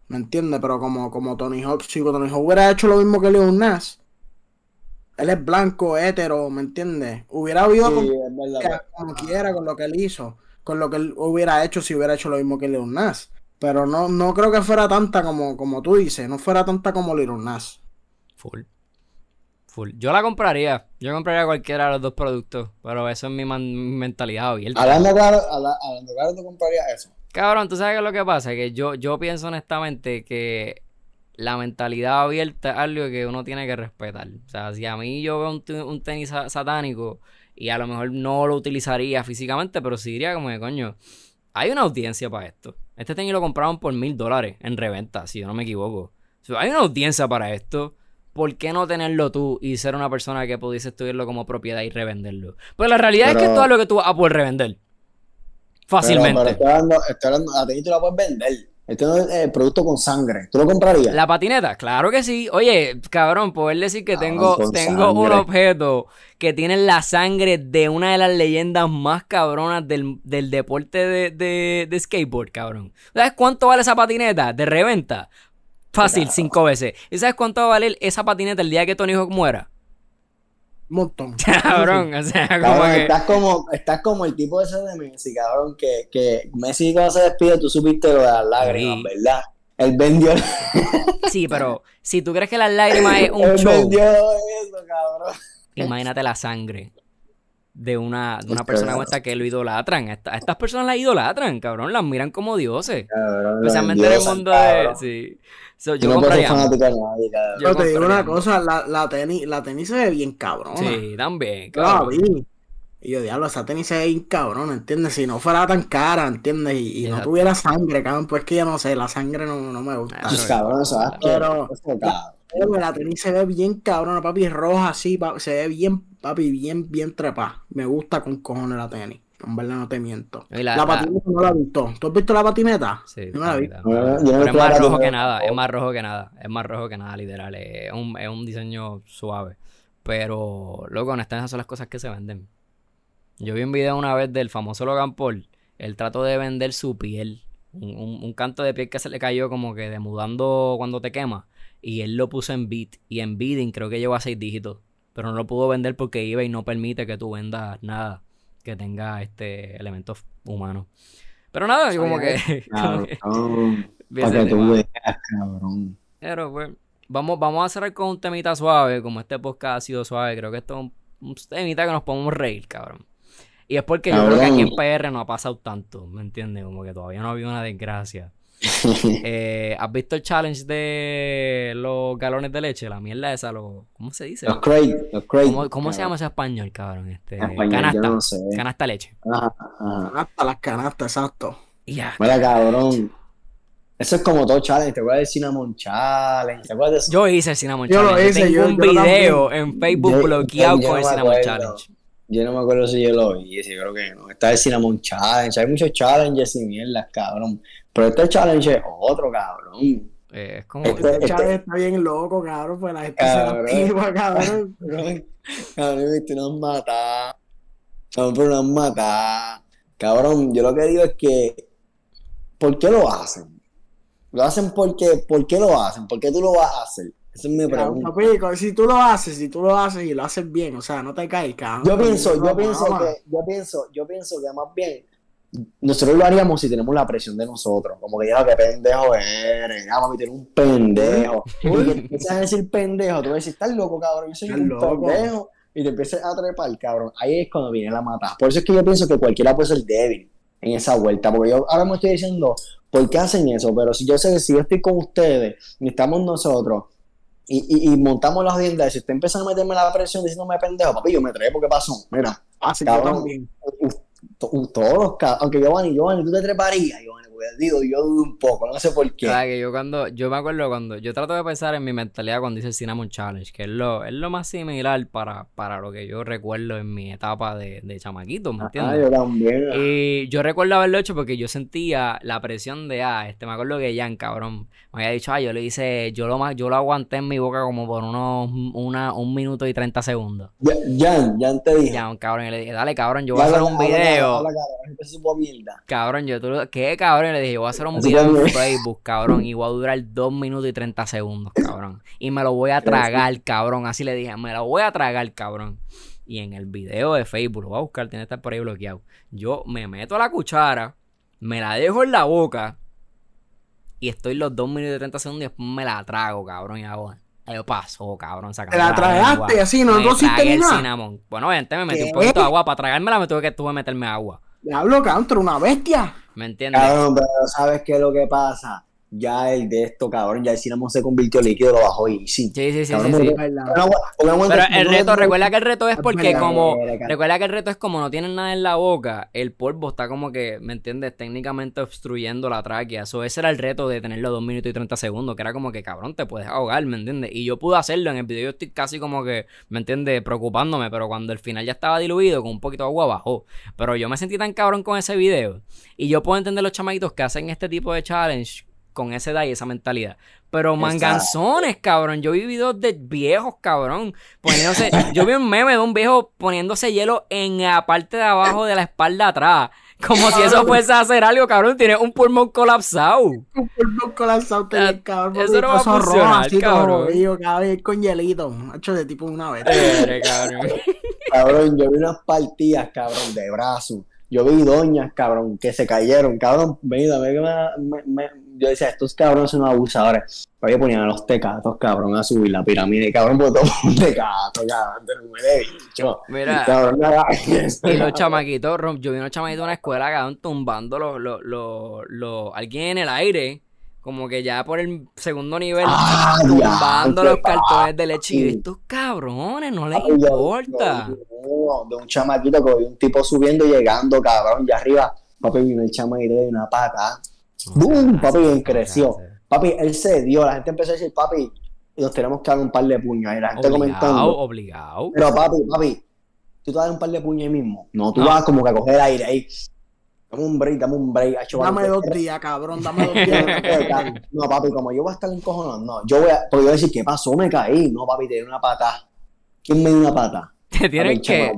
¿Me entiendes? Pero como, como Tony Hawk, si Tony Hawk hubiera hecho lo mismo que Leon Nas, él es blanco, hétero, ¿me entiendes? Hubiera habido Sí, con- como quiera con lo que él hizo, con lo que él hubiera hecho si hubiera hecho lo mismo que Leon Nas. Pero no, no creo que fuera tanta como, como tú dices, no fuera tanta como Leon Nas. Full. Full. Yo la compraría. Yo compraría cualquiera de los dos productos. Pero eso es mi man- mentalidad abierta. Hablando claro, habla- hablando claro, tú comprarías eso. Cabrón, ¿tú sabes qué es lo que pasa? Que yo, yo pienso honestamente que la mentalidad abierta es algo que uno tiene que respetar. O sea, si a mí yo veo un, un tenis sa- satánico y a lo mejor no lo utilizaría físicamente, pero sí diría como que, coño, hay una audiencia para esto. Este tenis lo compraron por mil dólares en reventa, si yo no me equivoco. O sea, hay una audiencia para esto. ¿Por qué no tenerlo tú y ser una persona que pudiese estudiarlo como propiedad y revenderlo? Pues la realidad es que es lo que tú vas a poder revender. Fácilmente. Pero, pero estoy hablando, estoy hablando, a ti tú la puedes vender. Este no es eh, producto con sangre. ¿Tú lo comprarías? La patineta, claro que sí. Oye, cabrón, poder decir que Cabrón, tengo, tengo un objeto que tiene la sangre de una de las leyendas más cabronas del, del deporte de, de, de skateboard, cabrón. ¿Sabes cuánto vale esa patineta de reventa? Fácil, Claro. cinco veces. ¿Y sabes cuánto va a valer esa patineta el día que Tony Hawk muera? Un montón. Cabrón, o sea, como Cabrón, que... estás, como, estás como el tipo ese de Messi, cabrón, que, que Messi cuando se despide, tú supiste lo de las lágrimas, Sí. ¿verdad? Él vendió, Sí, pero si tú crees que las lágrimas es un él show, vendió eso, cabrón. imagínate la sangre de una, de una persona que- como esta que lo idolatran. Esta- estas personas las idolatran, cabrón, las miran como dioses. Cabrón, Especialmente en el mundo de. Sí. So, Yo yo no puedo ser compraría. fanático de nadie, cabrón. Yo Pero te digo una cosa, la, la tenis, la tenis se ve bien cabrona. Sí, también. Cabrón. vi. Y yo, diablo, esa tenis se ve bien cabrona, ¿entiendes? Si no fuera tan cara, ¿entiendes? Y, y no tuviera sangre, cabrón, pues que ya no sé, la sangre no, no me gusta. Pues, cabrón, eso es Pero- cabrón. Pero la tenis se ve bien cabrona, papi, roja así, se ve bien, papi, bien, bien trepa. Me gusta con cojones la tenis. En verdad no te miento. La- La, la- patineta no la he visto. ¿Tú has visto la patineta? Sí, Yo no la vi. está No, yo no Pero he es visto más rojo que nada, es más rojo que nada, es más rojo que nada, literal. Es un, es un diseño suave. Pero, loco, honestamente, esas son las cosas que se venden. Yo vi un video una vez del famoso Logan Paul. Él trató de vender su piel. Un, un- un canto de piel que se le cayó como que demudando cuando te quema. Y él lo puso en beat. Y en bidding creo que llegó a seis dígitos. Pero no lo pudo vender porque eBay no permite que tú vendas nada que tenga este elementos humanos. Pero nada, yo como que. como que- Cabrón. que tú tema. veas, cabrón. Pero pues, vamos, vamos a cerrar con un temita suave, como este podcast ha sido suave, creo que esto es un, un temita que nos podemos reír, cabrón. Y es porque yo creo que aquí en PR no ha pasado tanto, ¿me entiendes? Como que todavía no ha habido una desgracia. Eh, ¿Has visto el challenge de los galones de leche? La mierda esa, lo, ¿cómo se dice? Los Craig, los Craig. ¿Cómo, cómo se llama ese español, cabrón? Este, español, canasta, no sé. canasta leche. Ajá, ajá. Hasta las canastas, exacto. Ya. Mira, cabrón. Eso es como todo challenge. ¿Te acuerdas del Cinnamon Challenge? ¿Te acuerdas de eso? Yo hice el Cinnamon Yo lo Challenge. hice, tengo yo- un yo video en Facebook Yo- bloqueado yo con no el Cinnamon acuerdo. Challenge. Yo no me acuerdo si yo lo sí, creo que no. Está el Cinnamon Challenge, hay muchos challenges y mierdas, cabrón. Pero este challenge es otro, cabrón. Eh, es como... Este- Este challenge este- está bien loco, cabrón, pues la gente Cabrón. se la activa, cabrón. Cabrón, cabrón, viste, nos mata. Cabrón, pero nos mata. Cabrón, yo lo que digo es que, ¿por qué lo hacen? Lo hacen porque, ¿por qué lo hacen? ¿Por qué tú lo vas a hacer? Esa es mi pregunta. papi, si tú lo haces, si tú lo haces y lo haces bien, o sea, no te caes, cabrón. Yo pienso, yo pienso que, yo pienso, yo pienso que más bien nosotros lo haríamos si tenemos la presión de nosotros. Como que ya, qué pendejo eres, ya, mami, tienes un pendejo. Y que empiezas a decir pendejo, tú vas a decir, estás loco, cabrón, yo soy un loco. pendejo. Y te empiezas a trepar, cabrón. Ahí es cuando viene la matada. Por eso es que yo pienso que cualquiera puede ser débil en esa vuelta. Porque yo ahora me estoy diciendo, ¿por qué hacen eso? Pero si yo sé que si yo estoy con ustedes, y estamos nosotros, y, y, y montamos las audiencias, si usted empieza a meterme la presión diciéndome pendejo, papi, yo me trepo, ¿qué pasó? Mira, Así que yo cabrón. también. Todos aunque Giovanni, Giovanni, tú te treparías, Giovanni, porque digo, yo dudo un poco, no sé por qué. Claro, que yo cuando, yo me acuerdo cuando, yo trato de pensar en mi mentalidad cuando hice el Cinnamon Challenge, que es lo, es lo más similar para, para lo que yo recuerdo en mi etapa de, de chamaquito, ¿me Ah, entiendes? yo también. Y yo recuerdo haberlo hecho porque yo sentía la presión de, ah, este, me acuerdo que Jan, cabrón, me había dicho, ah, yo le hice, yo lo más, yo lo aguanté en mi boca como por unos, una, un minuto y 30 segundos. Ya, Jan, Jan te dije. Jan, cabrón, y le dije, dale, cabrón, yo voy a Habla- hacer un video. cabrón. Cabrón, yo, tú, ¿qué cabrón? Le dije, voy a hacer un Así video en Facebook, cabrón, y voy a durar 2 minutos y 30 segundos, cabrón. Y me lo voy a tragar, cabrón. Así le dije, me lo voy a tragar, cabrón. Y en el video de Facebook, lo voy a buscar, tiene que estar por ahí bloqueado. Yo me meto la cuchara, me la dejo en la boca, y estoy los 2 minutos y 30 segundos y después me la trago, cabrón. Y hago, ¿qué pasó, cabrón? Te la tragaste así, no me cosiste tragué el nada. cinnamon. Bueno, obviamente me metí un poquito de agua. Para tragármela me tuve que, tuve que meterme agua. Diablo, eres una bestia. ¿Me entiendes? Cabrón, pero ¿sabes qué es lo que pasa? Ya el de esto, cabrón, ya el cinnamon se convirtió líquido, lo bajó y sí. Sí, sí, sí, Cabrón, sí. Pero el reto, recuerda que el reto es porque verdad, como, recuerda que el reto es como no tienen nada en la boca, el polvo está como que, ¿me entiendes? Técnicamente obstruyendo la tráquea. So, ese era el reto de tenerlo 2 minutos y 30 segundos, que era como que, cabrón, te puedes ahogar, ¿me entiendes? Y yo pude hacerlo en el video, yo estoy casi como que, ¿me entiendes? Preocupándome, pero cuando el final ya estaba diluido, con un poquito de agua bajó. Pero yo me sentí tan cabrón con ese video. Y yo puedo entender los chamaquitos que hacen este tipo de challenge con esa edad y esa mentalidad. Pero manganzones, cabrón. Yo vi videos de viejos, cabrón. Poniéndose. yo vi un meme de un viejo poniéndose hielo en la parte de abajo de la espalda atrás. Como si eso fuese a hacer algo, cabrón. Tiene un pulmón colapsado. Un polvo colapsado, te ves, cabrón. eso no va a funcionar, así, cabrón. con hielito. Macho de tipo una vez. Eres, cabrón. Cabrón, yo vi unas partidas, cabrón, de brazo. Yo vi doñas, cabrón, que se cayeron, cabrón. Mira, me, me, me- yo decía, estos cabrones son abusadores. Pero yo ponían a los tecatos, cabrón, a subir la pirámide, cabrón, porque todo un tecato, cabrón, te huele bicho. Mira. Cabrón, eso, Y los chamaquitos, yo vi unos chamaquitos en una escuela, cabrón, tumbando los, los, los, los- alguien en el aire, Como que ya por el segundo nivel, Ah, tumbando los cartones de leche. Y estos cabrones, no les importa. yo de un chamaquito que vi un tipo subiendo y llegando, cabrón, ya arriba. Papi vino el chamaquito de una pata. ¡Bum! Papi, bien creció. Papi, él se dio. La gente empezó a decir, papi, nos tenemos que dar un par de puños. Y la gente Obligado, comentando. obligado. Pero papi, papi, tú te das un par de puños ahí mismo. No, tú No. vas como que a coger aire ahí. Dame un break, dame un break. Dame dos días, cabrón, dame dos días. no papi, como yo voy a estar encojonado, no. Yo voy a, porque yo voy a decir, ¿qué pasó? Me caí. No, papi, te di una pata. ¿Quién me dio una pata? Te tienen Papi, que.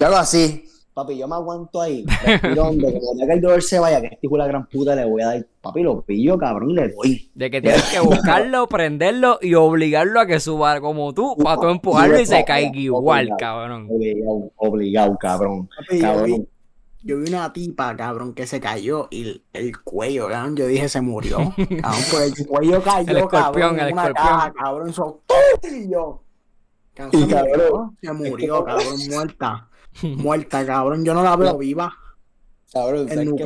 Yo hago así. Papi, yo me aguanto ahí. Respiro hondo, como ya que el dolor se vaya, que este hijo de la gran puta le voy a dar. Papi, lo pillo, cabrón, y le doy. De que tienes que buscarlo, prenderlo y obligarlo a que suba como tú, para tú empujarlo y se caiga igual, cabrón. Obligado, obligado, cabrón. Papi, yo, vi, Cabrón. yo vi una tipa, cabrón, que se cayó y el, el cuello, cabrón, yo dije, se murió. Cabrón, pues el cuello cayó, El escorpión, cabrón, en el una escorpión. caja, cabrón, eso, y yo. Cabrón, Y se murió, cabrón, se murió, cabrón, muerta. Muerta, cabrón, yo no la veo viva. Cabrón, ¿sabes En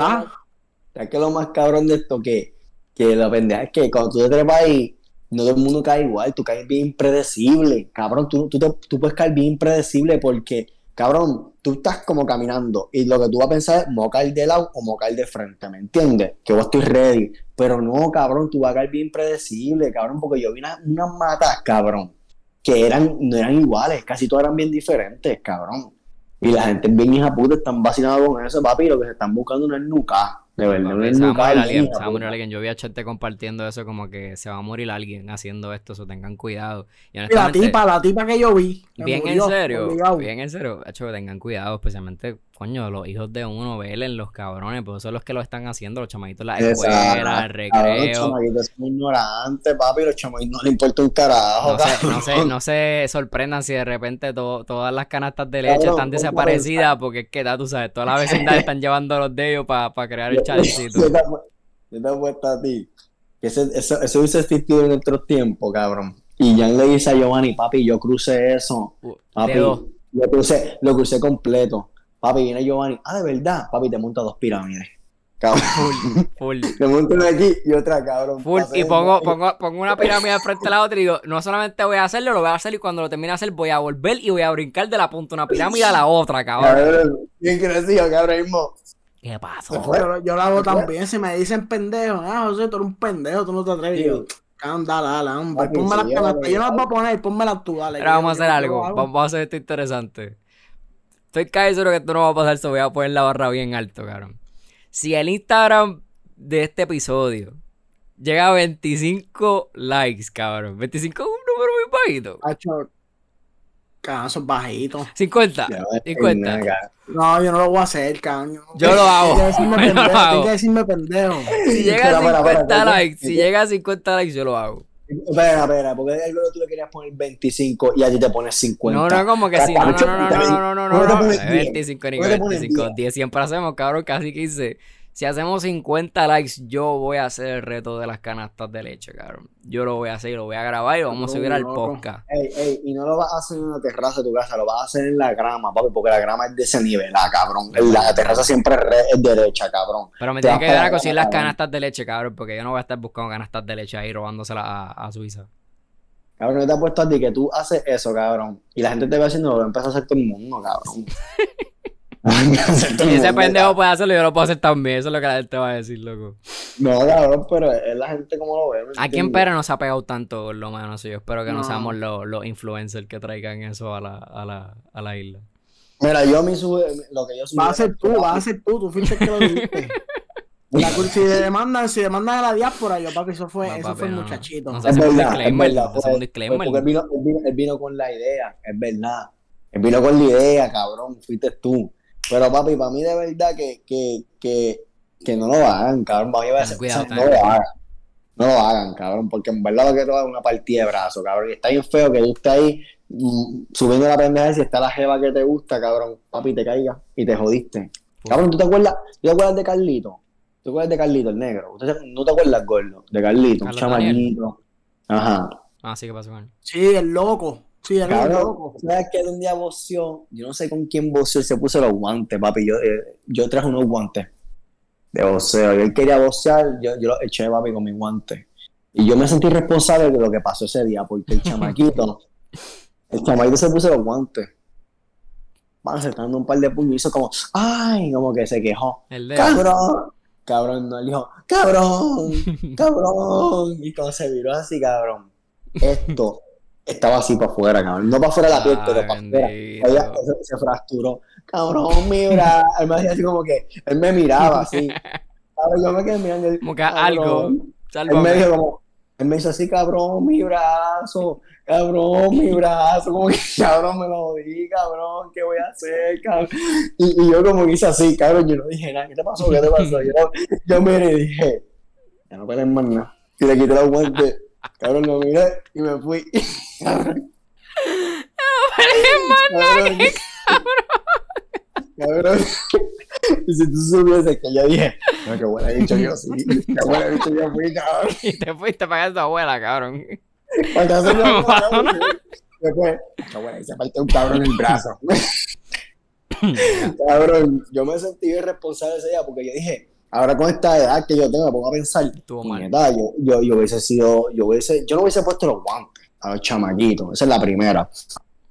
¿sabes qué es lo más cabrón de esto? Que, que la pendeja es que cuando tú te trepas ahí, no todo el mundo cae igual, tú caes bien impredecible. Cabrón, tú, tú, te- tú puedes caer bien impredecible porque, cabrón, tú estás como caminando y lo que tú vas a pensar es, ¿me voy a caer de lado o caer de frente? ¿Me entiendes? Que yo estoy ready. Pero no, cabrón, tú vas a caer bien impredecible, cabrón, porque yo vi una- unas matas, cabrón, que eran, no eran iguales, casi todas eran bien diferentes, cabrón. Y la gente bien hija puta, están vacilando con eso, papi, y lo que se están buscando no es nuca, de verdad, no es se va a nuca. alguien, hija se va a morir puta. alguien. Yo vi a Chente compartiendo eso como que se va a morir alguien haciendo esto, eso tengan cuidado. Y la tipa, la tipa que yo vi. bien murió, en serio, obligado. bien en serio, hecho, tengan cuidado, especialmente, coño, los hijos de uno, velen los cabrones, pues son los que lo están haciendo, los chamaditos, la escuela, el Cabrón, los recreo. chamaquitos son ignorantes, papi, los chamaquitos no les importa un carajo, No se, no, se, no se sorprendan si de repente to- todas las canastas de leche están ¿cómo desaparecidas porque es que, ya tú sabes, toda la vecindad están llevando los de ellos para crear el chalecito. Yo te apu- yo te apuesto a ti. Que ese- eso, eso hubiese existido en otros tiempos, cabrón. Y Jan le dice a Giovanni, papi, yo crucé eso. Papi, lo crucé, lo crucé completo. Papi, viene Giovanni. Ah, de verdad. Papi, te monta dos pirámides. Cabrón. Full, full. Te monto una aquí y otra, cabrón. Full, y pongo, pongo, pongo una pirámide al frente de la otra y digo, no solamente voy a hacerlo, lo voy a hacer y cuando lo termine de hacer voy a volver y voy a brincar de la punta de una pirámide a la otra, cabrón. Cabrón, bien crecido, cabrón, mismo. ¿Qué pasó? Yo, yo lo hago también. Si me dicen pendejo, ah, José, tú eres un pendejo, tú no te atreves. Y yo, dale, dale, hombre. Ponme las canastas. Yo no las voy a poner, pónmelas tú, dale. Ahora que vamos a hacer algo, vamos a hacer esto interesante. Estoy casi seguro que esto no va a pasar, so voy a poner la barra bien alto, cabrón. Si el Instagram de este episodio llega a 25 likes, cabrón. 25 es un número muy bajito. Hacho, cabrón, eso es bajito. 50, Ya, no 50. nada, cabrón. No, yo no lo voy a hacer, cabrón. Yo lo hago. Tienes que decirme Yo lo pendejo, hago. tienes que decirme pendejo. Si llega a espera, 50 espera, likes, si llega a 50 likes, yo lo hago. Espera, espera, porque el tú le querías poner 25 y a ti te pones 50. No, no, como que sí. No, no, no, no, no, no, no, ¿Cómo te no, no. pones 10? 25 ni ¿Cómo te pones 25. 10? 10 siempre hacemos, cabrón, casi 15. Si hacemos 50 likes, yo voy a hacer el reto de las canastas de leche, cabrón. Yo lo voy a hacer y lo voy a grabar y lo vamos a subir al podcast. Ey, ey, y no lo vas a hacer en una terraza de tu casa, lo vas a hacer en la grama, papi, porque la grama es de ese nivel, ah, cabrón. La terraza siempre es re- es derecha, cabrón. Pero me tiene que ayudar a allá, las canastas de leche, cabrón, porque yo no voy a estar buscando canastas de leche ahí robándoselas a, a Suiza. Cabrón, no te ha puesto a ti que tú haces eso, cabrón. Y la gente te ve haciendo, lo va a empezar a hacer todo el mundo, cabrón. Y ese pendejo puede hacerlo, yo lo puedo hacer también. Eso es lo que la gente va a decir, loco. No, cabrón, pero es la gente como lo ve. ¿me Aquí en? Pera no se ha pegado tanto, lo menos. Yo espero que no, No. seamos los, los influencers que traigan eso a la, a la, a la isla. Mira, yo mi sube, lo que yo subí. Va a ser tú, va a ser tú, tú fuiste el que lo dijiste. La cul- si demandan, si demandan a la diáspora, yo papi, eso fue, No, eso papi, fue el no. muchachito. No Es Hacemos un verdad, es disclaimer, verdad. fue- un disclaimer. fue porque él vino, él, vino, él vino con la idea, es verdad. Él vino con la idea, cabrón, fuiste tú. Pero papi, para mí de verdad que, que, que, que no lo hagan, cabrón. Para mí va a ser- cuidado, o sea, ten no lo hagan. No lo hagan, cabrón, porque en verdad lo que a dar una partida de brazo, cabrón. Y está bien feo que tú estés ahí mm, subiendo la pendeja y si está la jeva que te gusta, cabrón, papi, te caiga y te jodiste. Cabrón, ¿tú te acuerdas, ¿tú te acuerdas de Carlito? ¿Tú te acuerdas de Carlito, el negro? ¿Usted se- ¿No te acuerdas, gordo? De Carlito, un Carlos Daniel. chamaquito. Ajá. Ah, sí, ¿qué pasó con él? Sí, el loco. Sí, el Cabrón. ¿sabes que un día voció? Yo no sé con quién voció y se puso los guantes, papi. Yo, eh, yo traje unos guantes. de boxeo. Y él quería boxear, yo, yo lo eché papi con mi guante. Y yo me sentí responsable de lo que pasó ese día, porque el chamaquito, el chamaquito se puso los guantes. Van acercando un par de puños y hizo como, ay, como que se quejó. El. Cabrón, cabrón, no, él dijo, cabrón, cabrón. Y cuando se viró así, cabrón, esto estaba así para afuera, cabrón. No para afuera de la piel, pero para afuera. Ella se, se fracturó. Cabrón, mira. Él me hacía así como que, él me miraba así. Cabrón, yo me quedé mirando. Como que algo. Él me dijo como, él me hizo así, cabrón, mi brazo, cabrón, mi brazo, como que, cabrón, me lo di, cabrón, ¿qué voy a hacer, cabrón? Y, y yo como que hice así, cabrón, yo no dije nada, ¿qué te pasó? ¿Qué te pasó? Yo, yo miré y dije, ya no pelees más nada. Y le quité los guantes, cabrón, lo miré y me fui. Cabrón, cabrón, cabrón. Y si tú que yo dije, no, qué buena dicho yo, sí, qué buena dicho yo fui, cabrón. Y te fuiste casa de tu abuela, cabrón. Cuando hace una cabrón, Después, qué buena, y se partió un cabrón en el brazo. cabrón, yo me sentí irresponsable ese día porque yo dije, ahora con esta edad que yo tengo, me pongo a pensar, Estuvo mal. yo, yo, yo hubiese sido, yo hubiese, yo no hubiese puesto los guantes a los chamaquitos, esa es la primera.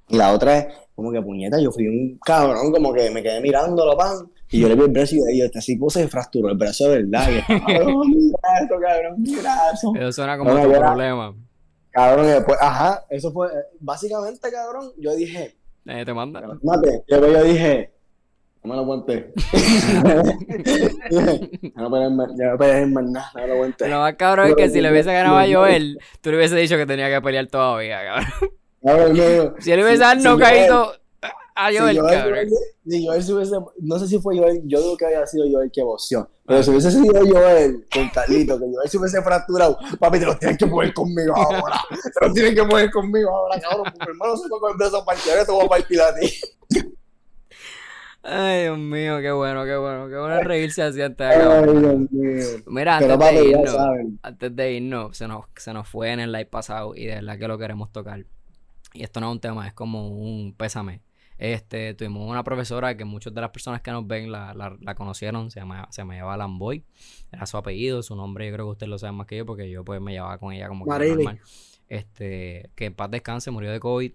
Y la otra es, como que puñeta, yo fui un cabrón, como que me quedé mirándolo, pan, y yo le vi el brazo y yo, este tipo se fracturó el brazo de verdad, y yo, cabrón, mi brazo, cabrón, mi brazo. Eso suena como era- problema. Cabrón, y después, ajá, eso fue, básicamente, cabrón, yo dije, Eh, te manda. mate, yo dije, no me lo aguanté. Ya no puedes no puedes más nada, no me lo aguanté. Lo más cabrón es que si le hubiese ganado a Joel, tú le hubiese dicho que tenía que pelear todavía, cabrón. Cabrón, Si él hubiese dado si no caído a si Joel, cabrón. si Joel se hubiese, no sé si fue Joel, yo digo que había sido Joel que boxeó, pero si hubiese sido Joel con Carlito, que Joel se hubiese fracturado, papi, te los tienes que poner conmigo ahora, te los tienes que poner conmigo ahora, cabrón, porque mi hermano se fue con el brazo partido, te voy a partir a ti. Ay, Dios mío, qué bueno, qué bueno, qué bueno reírse así antes de Ay, acabar. Dios mío. Mira, antes de irnos, antes de irnos, se nos, se nos fue en el live pasado y de verdad que lo queremos tocar. Y esto no es un tema, es como un pésame. Este, tuvimos una profesora que muchas de las personas que nos ven la, la, la conocieron, se llama, se llamaba Lamboy, era su apellido, su nombre yo creo que ustedes lo saben más que yo porque yo pues me llevaba con ella como que normal. Este, que en paz descanse, murió de COVID.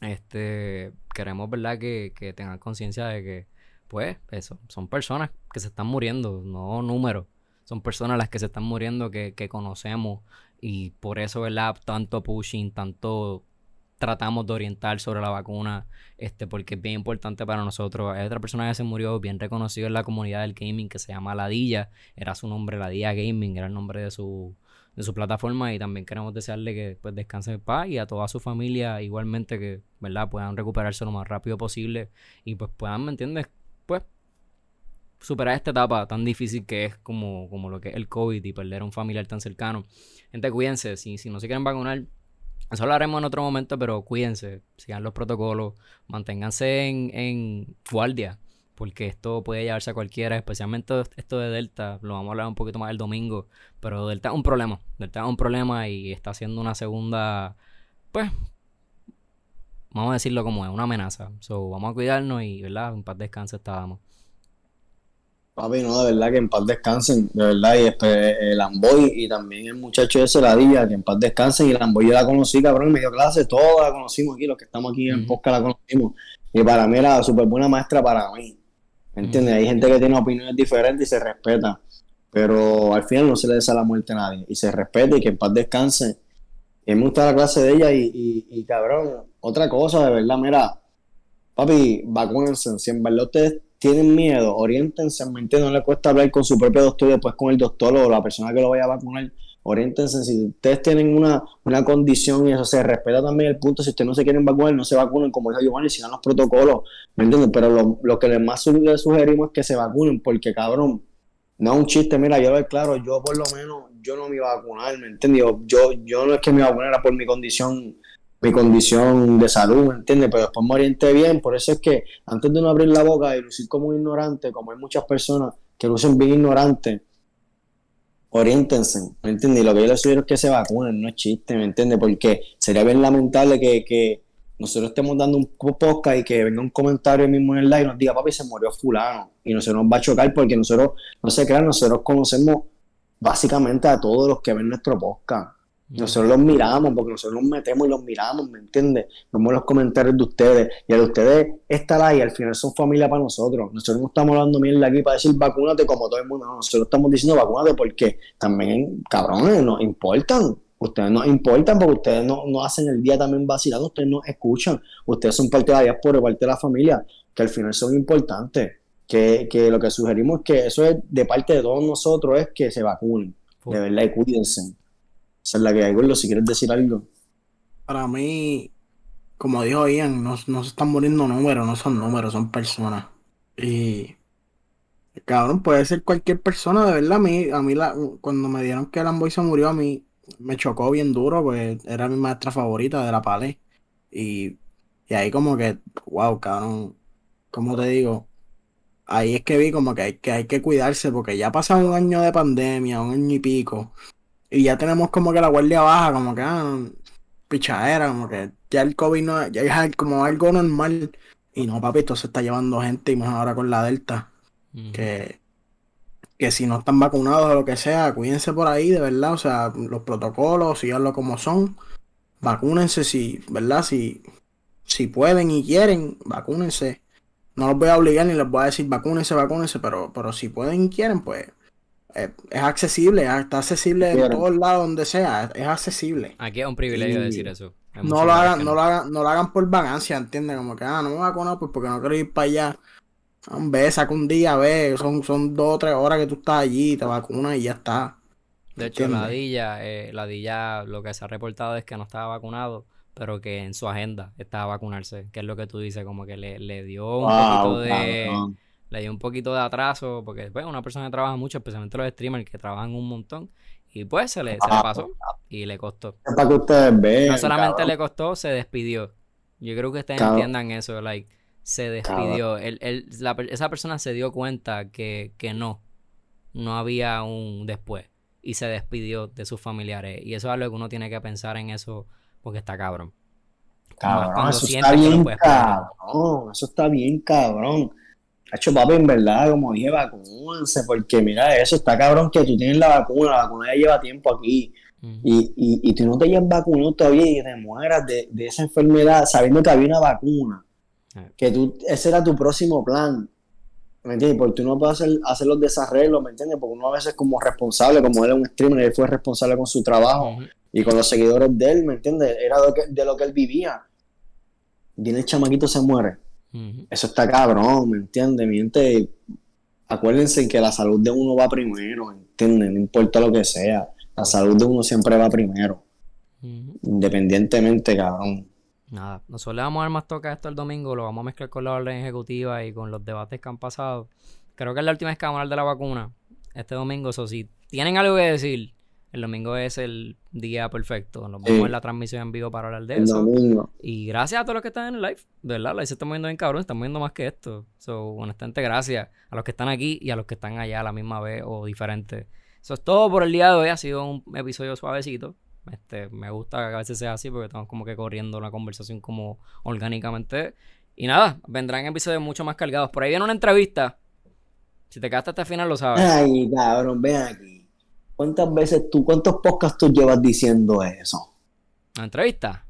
Este, queremos, ¿verdad? Que, que tengan conciencia de que, pues, eso, son personas que se están muriendo, no números. Son personas las que se están muriendo que, que conocemos y por eso, ¿verdad? Tanto pushing, tanto tratamos de orientar sobre la vacuna, este, porque es bien importante para nosotros. Hay otra persona que se murió bien reconocido en la comunidad del gaming que se llama Ladilla, era su nombre, Ladilla Gaming, era el nombre de su, de su plataforma y también queremos desearle que pues descanse en paz y a toda su familia igualmente que, ¿verdad? Puedan recuperarse lo más rápido posible y pues puedan, ¿me entiendes? Pues superar esta etapa tan difícil que es como, como lo que es el COVID y perder a un familiar tan cercano. Gente, cuídense, si, si no se quieren vacunar, eso lo haremos en otro momento, pero cuídense, sigan los protocolos, manténganse en, en guardia, porque esto puede llevarse a cualquiera, especialmente esto de Delta, lo vamos a hablar un poquito más el domingo, pero Delta es un problema, Delta es un problema y está haciendo una segunda, pues, vamos a decirlo como es, una amenaza. So, vamos a cuidarnos y, ¿verdad? En paz descanse estábamos. Papi, no, de verdad que en paz descansen, de verdad, y el Amboy y también el muchacho de Celadilla, que en paz descansen, y el Amboy yo la conocí, cabrón, en medio clase, todos la conocimos aquí, los que estamos aquí en. Posca la conocimos, y para mí era súper buena maestra para mí, ¿me entiendes? Hay gente que tiene opiniones diferentes y se respeta, pero al final no se le desea la muerte a nadie, y se respeta y que en paz descanse, y me gusta la clase de ella, y, y, y cabrón, otra cosa, de verdad, mira, papi, vacúnense, si en verdad ustedes tienen miedo, oriéntense, ¿me entiendes? No le cuesta hablar con su propio doctor y después con el doctor o la persona que lo vaya a vacunar. Oriéntense, si ustedes tienen una, una condición y eso se respeta también el punto, si ustedes no se quieren vacunar, no se vacunen, como dijo Giovanni, sigan los protocolos, ¿me entiendes? Pero lo, lo que les más les sugerimos es que se vacunen, porque cabrón, no es un chiste, mira, yo lo declaro, yo por lo menos, yo no me iba a vacunar, ¿me entiendes? Yo, yo, yo no es que me vacunara por mi condición mi condición de salud, ¿me entiendes? Pero después me orienté bien, por eso es que antes de no abrir la boca y lucir como un ignorante, como hay muchas personas que lucen bien ignorantes, oriéntense, ¿me entiendes? Y lo que yo les sugiero es que se vacunen, no es chiste, ¿me entiendes? Porque sería bien lamentable que, que, nosotros estemos dando un podcast y que venga un comentario mismo en el live y nos diga, papi, se murió fulano. Y nosotros nos va a chocar porque nosotros, no se crean, nosotros conocemos básicamente a todos los que ven nuestro podcast. Nosotros los miramos porque nosotros nos metemos y los miramos, ¿me entiendes? Vemos los comentarios de ustedes y a de ustedes está ahí, al final son familia para nosotros. Nosotros no estamos hablando mierda aquí para decir vacúnate como todo el mundo, no, nosotros estamos diciendo vacúnate porque también, cabrones, nos importan. Ustedes nos importan porque ustedes no, no hacen el día también vacilando, ustedes nos escuchan, ustedes son parte de la diáspora, parte de la familia, que al final son importantes. Que, que lo que sugerimos es que eso es de parte de todos nosotros, es que se vacunen, de verdad, y cuídense. Es la que hay, Gordo, si quieres decir algo. Para mí, como dijo Ian, no, no se están muriendo números, no son números, son personas. Y cabrón, puede ser cualquier persona, de verdad. A mí, a mí la, cuando me dieron que Lamboy se murió, a mí me chocó bien duro, pues era mi maestra favorita de la palé. Y, y ahí como que, wow, cabrón, ¿cómo te digo? Ahí es que vi como que hay, que hay que cuidarse, porque ya pasa un año de pandemia, un año y pico. Y ya tenemos como que la guardia baja, como que ah, pichadera, como que ya el COVID no ya es como algo normal. Y no, papi, esto se está llevando gente y más ahora con la Delta. Que, que si no están vacunados o lo que sea, cuídense por ahí, de verdad. O sea, los protocolos, síganlo como son. Vacúnense si, ¿verdad? Si, si pueden y quieren, vacúnense. No los voy a obligar ni les voy a decir vacúnense, vacúnense, pero, pero si pueden y quieren, pues es, accesible, está accesible en todos lados donde sea, es accesible. Aquí es un privilegio decir eso. No lo, hagan, no, lo hagan, no lo hagan por vagancia, ¿entiendes? Como que, ah, no me vacuno pues porque no quiero ir para allá. Ve, saca un día, ve, son, son dos o tres horas que tú estás allí, te vacunas y ya está. De hecho, la eh, Ladilla lo que se ha reportado es que no estaba vacunado, pero que en su agenda estaba vacunarse, que es lo que tú dices, como que le, le dio un poquito de le dio un poquito de atraso, porque pues, una persona que trabaja mucho, especialmente los streamers que trabajan un montón, y pues se le, se le pasó y le costó. Para que ustedes vean, no solamente le costó, se despidió. Yo creo que ustedes entiendan eso, like, se despidió. esa persona se dio cuenta que, que no, no había un después y se despidió de sus familiares. Y eso es algo que uno tiene que pensar en eso porque está cabrón. Cabrón, eso está bien cabrón. Eso está bien cabrón. Hacho, papi, en verdad, como dije, vacúnense, porque mira, eso está cabrón que tú tienes la vacuna, la vacuna ya lleva tiempo aquí, y, y, y, tú no te llevas vacunado todavía y te mueras de, de, esa enfermedad sabiendo que había una vacuna, que tú, ese era tu próximo plan, ¿me entiendes? Porque tú no puedes hacer, hacer los desarreglos, ¿me entiendes? Porque uno a veces como responsable, como él es un streamer, él fue responsable con su trabajo y con los seguidores de él, ¿me entiendes? Era de lo que, de lo que él vivía. Viene el chamaquito, se muere eso está cabrón, ¿me entiendes? Miente, acuérdense que la salud de uno va primero, ¿entiendes? No importa lo que sea, la salud de uno siempre va primero. Independientemente, cabrón. Nada, nosotros le vamos a dar más toca esto el domingo, lo vamos a mezclar con la orden ejecutiva y con los debates que han pasado. Creo que es la última vez que vamos a hablar de la vacuna este domingo, eso si tienen algo que decir, el domingo es el día perfecto. Nos vemos en la transmisión en vivo para hablar de eso. Y gracias a todos los que están en el live. De verdad, la se está moviendo bien cabrón. Están moviendo más que esto. So, honestamente, gracias a los que están aquí y a los que están allá a la misma vez o diferente. Eso es todo por el día de hoy. Ha sido un episodio suavecito. Este, me gusta que a veces sea así porque estamos como que corriendo una conversación como orgánicamente. Y nada, vendrán episodios mucho más cargados. Por ahí viene una entrevista. Si te quedaste hasta el final, lo sabes. Ay, cabrón, ven aquí. ¿Cuántas veces tú, cuántos podcasts tú llevas diciendo eso? ¿Una entrevista?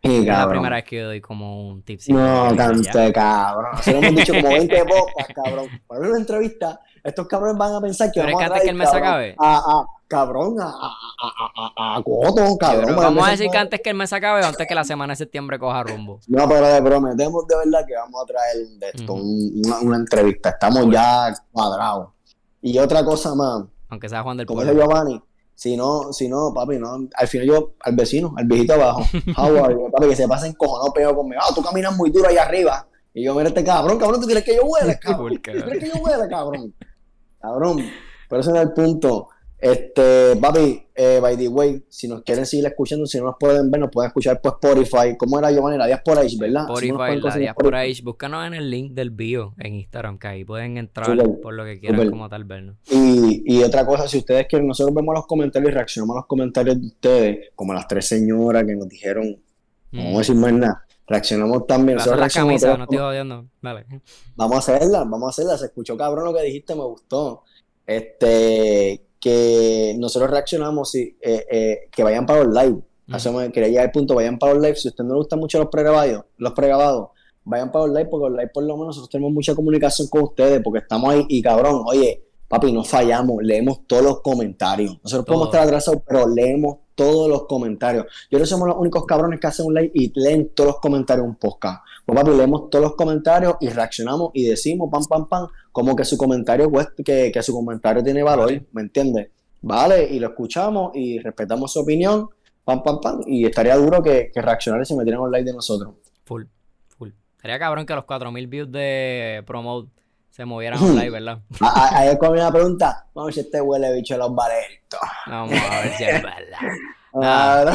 es la primera vez que yo doy como un tip. No, tanto cabrón. Se lo hemos dicho como 20 podcasts, cabrón. Para una entrevista, estos cabrones van a pensar que Pero vamos es que antes que el mes acabe. A, a, cabrón, a, a, a, a, Coto, cabrón. vamos a decir que antes que el mes acabe o antes que la semana de septiembre coja rumbo. No, pero prometemos de verdad que vamos a traer de esto, una, una, entrevista. Estamos ya cuadrados. Y otra cosa más aunque sea Juan del Como dice Giovanni, si no, si no, papi, no, al final yo, al vecino, al viejito abajo, Howard, papi, que se pasen cojonado pegado conmigo, ah, tú caminas muy duro ahí arriba, y yo, mira este cabrón, cabrón, tú quieres que yo huele, cabrón, ¿tú quieres que yo huele, cabrón? Cabrón, pero ese no es el punto. Este, papi, eh, by the way, si nos quieren seguir escuchando, si no nos pueden ver, nos pueden escuchar por Spotify. ¿Cómo era Giovanni? La Diaspora Age, ¿verdad? Spotify, la Diaspora Age. Búscanos en el link del bio en Instagram, que ahí pueden entrar por lo que quieran como tal vernos. Y, y otra cosa, si ustedes quieren, nosotros vemos los comentarios y reaccionamos a los comentarios de ustedes, como las tres señoras que nos dijeron, no vamos a decir más nada Reaccionamos también. Nosotros reaccionamos camisa, todos no estoy jodiendo. Dale. Vamos a hacerla, vamos a hacerla. Se escuchó cabrón lo que dijiste, me gustó. Este, que nosotros reaccionamos y eh, eh, que vayan para los live. Mm. Me quería llegar al punto, vayan para los live. Si a usted no le gustan mucho los pregrabados, los pregrabados, vayan para los live, porque los live por lo menos nosotros tenemos mucha comunicación con ustedes, porque estamos ahí y cabrón, oye, papi, no fallamos, leemos todos los comentarios. Nosotros podemos estar atrasados, pero leemos todos los comentarios. Yo creo que somos los únicos cabrones que hacen un live y leen todos los comentarios de un podcast. Pues papi, leemos todos los comentarios y reaccionamos y decimos pam, pam, pam, como que su comentario que, que su comentario tiene valor, Vale. ¿me entiendes? Vale, y lo escuchamos y respetamos su opinión, pam, pam, pam, y estaría duro que, que reaccionar y se metieran un like de nosotros. Full, full. Sería cabrón que los 4000 views de Promote se movieran online, ¿verdad? A- a- Ahí es cuando me pregunta, vamos a ver si este huele bicho de los Valeritos. Vamos a ver si es verdad. Ah,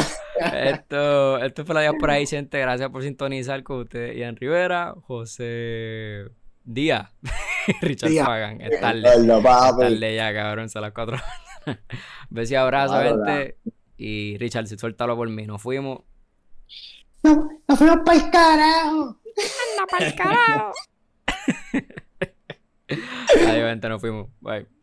Esto, esto fue la Díaz por ahí, gente. Gracias por sintonizar con ustedes. Ian Rivera, José Díaz, Richard Díaz. Pagan. Es tarde. Es ya, cabrón. Son las 4 Besos y abrazos, gente. Y Richard, si suéltalo por mí. Nos fuimos. No, nos fuimos para el carajo. ¡Anda pa'l carajo! Adiós, gente. Nos fuimos. Bye.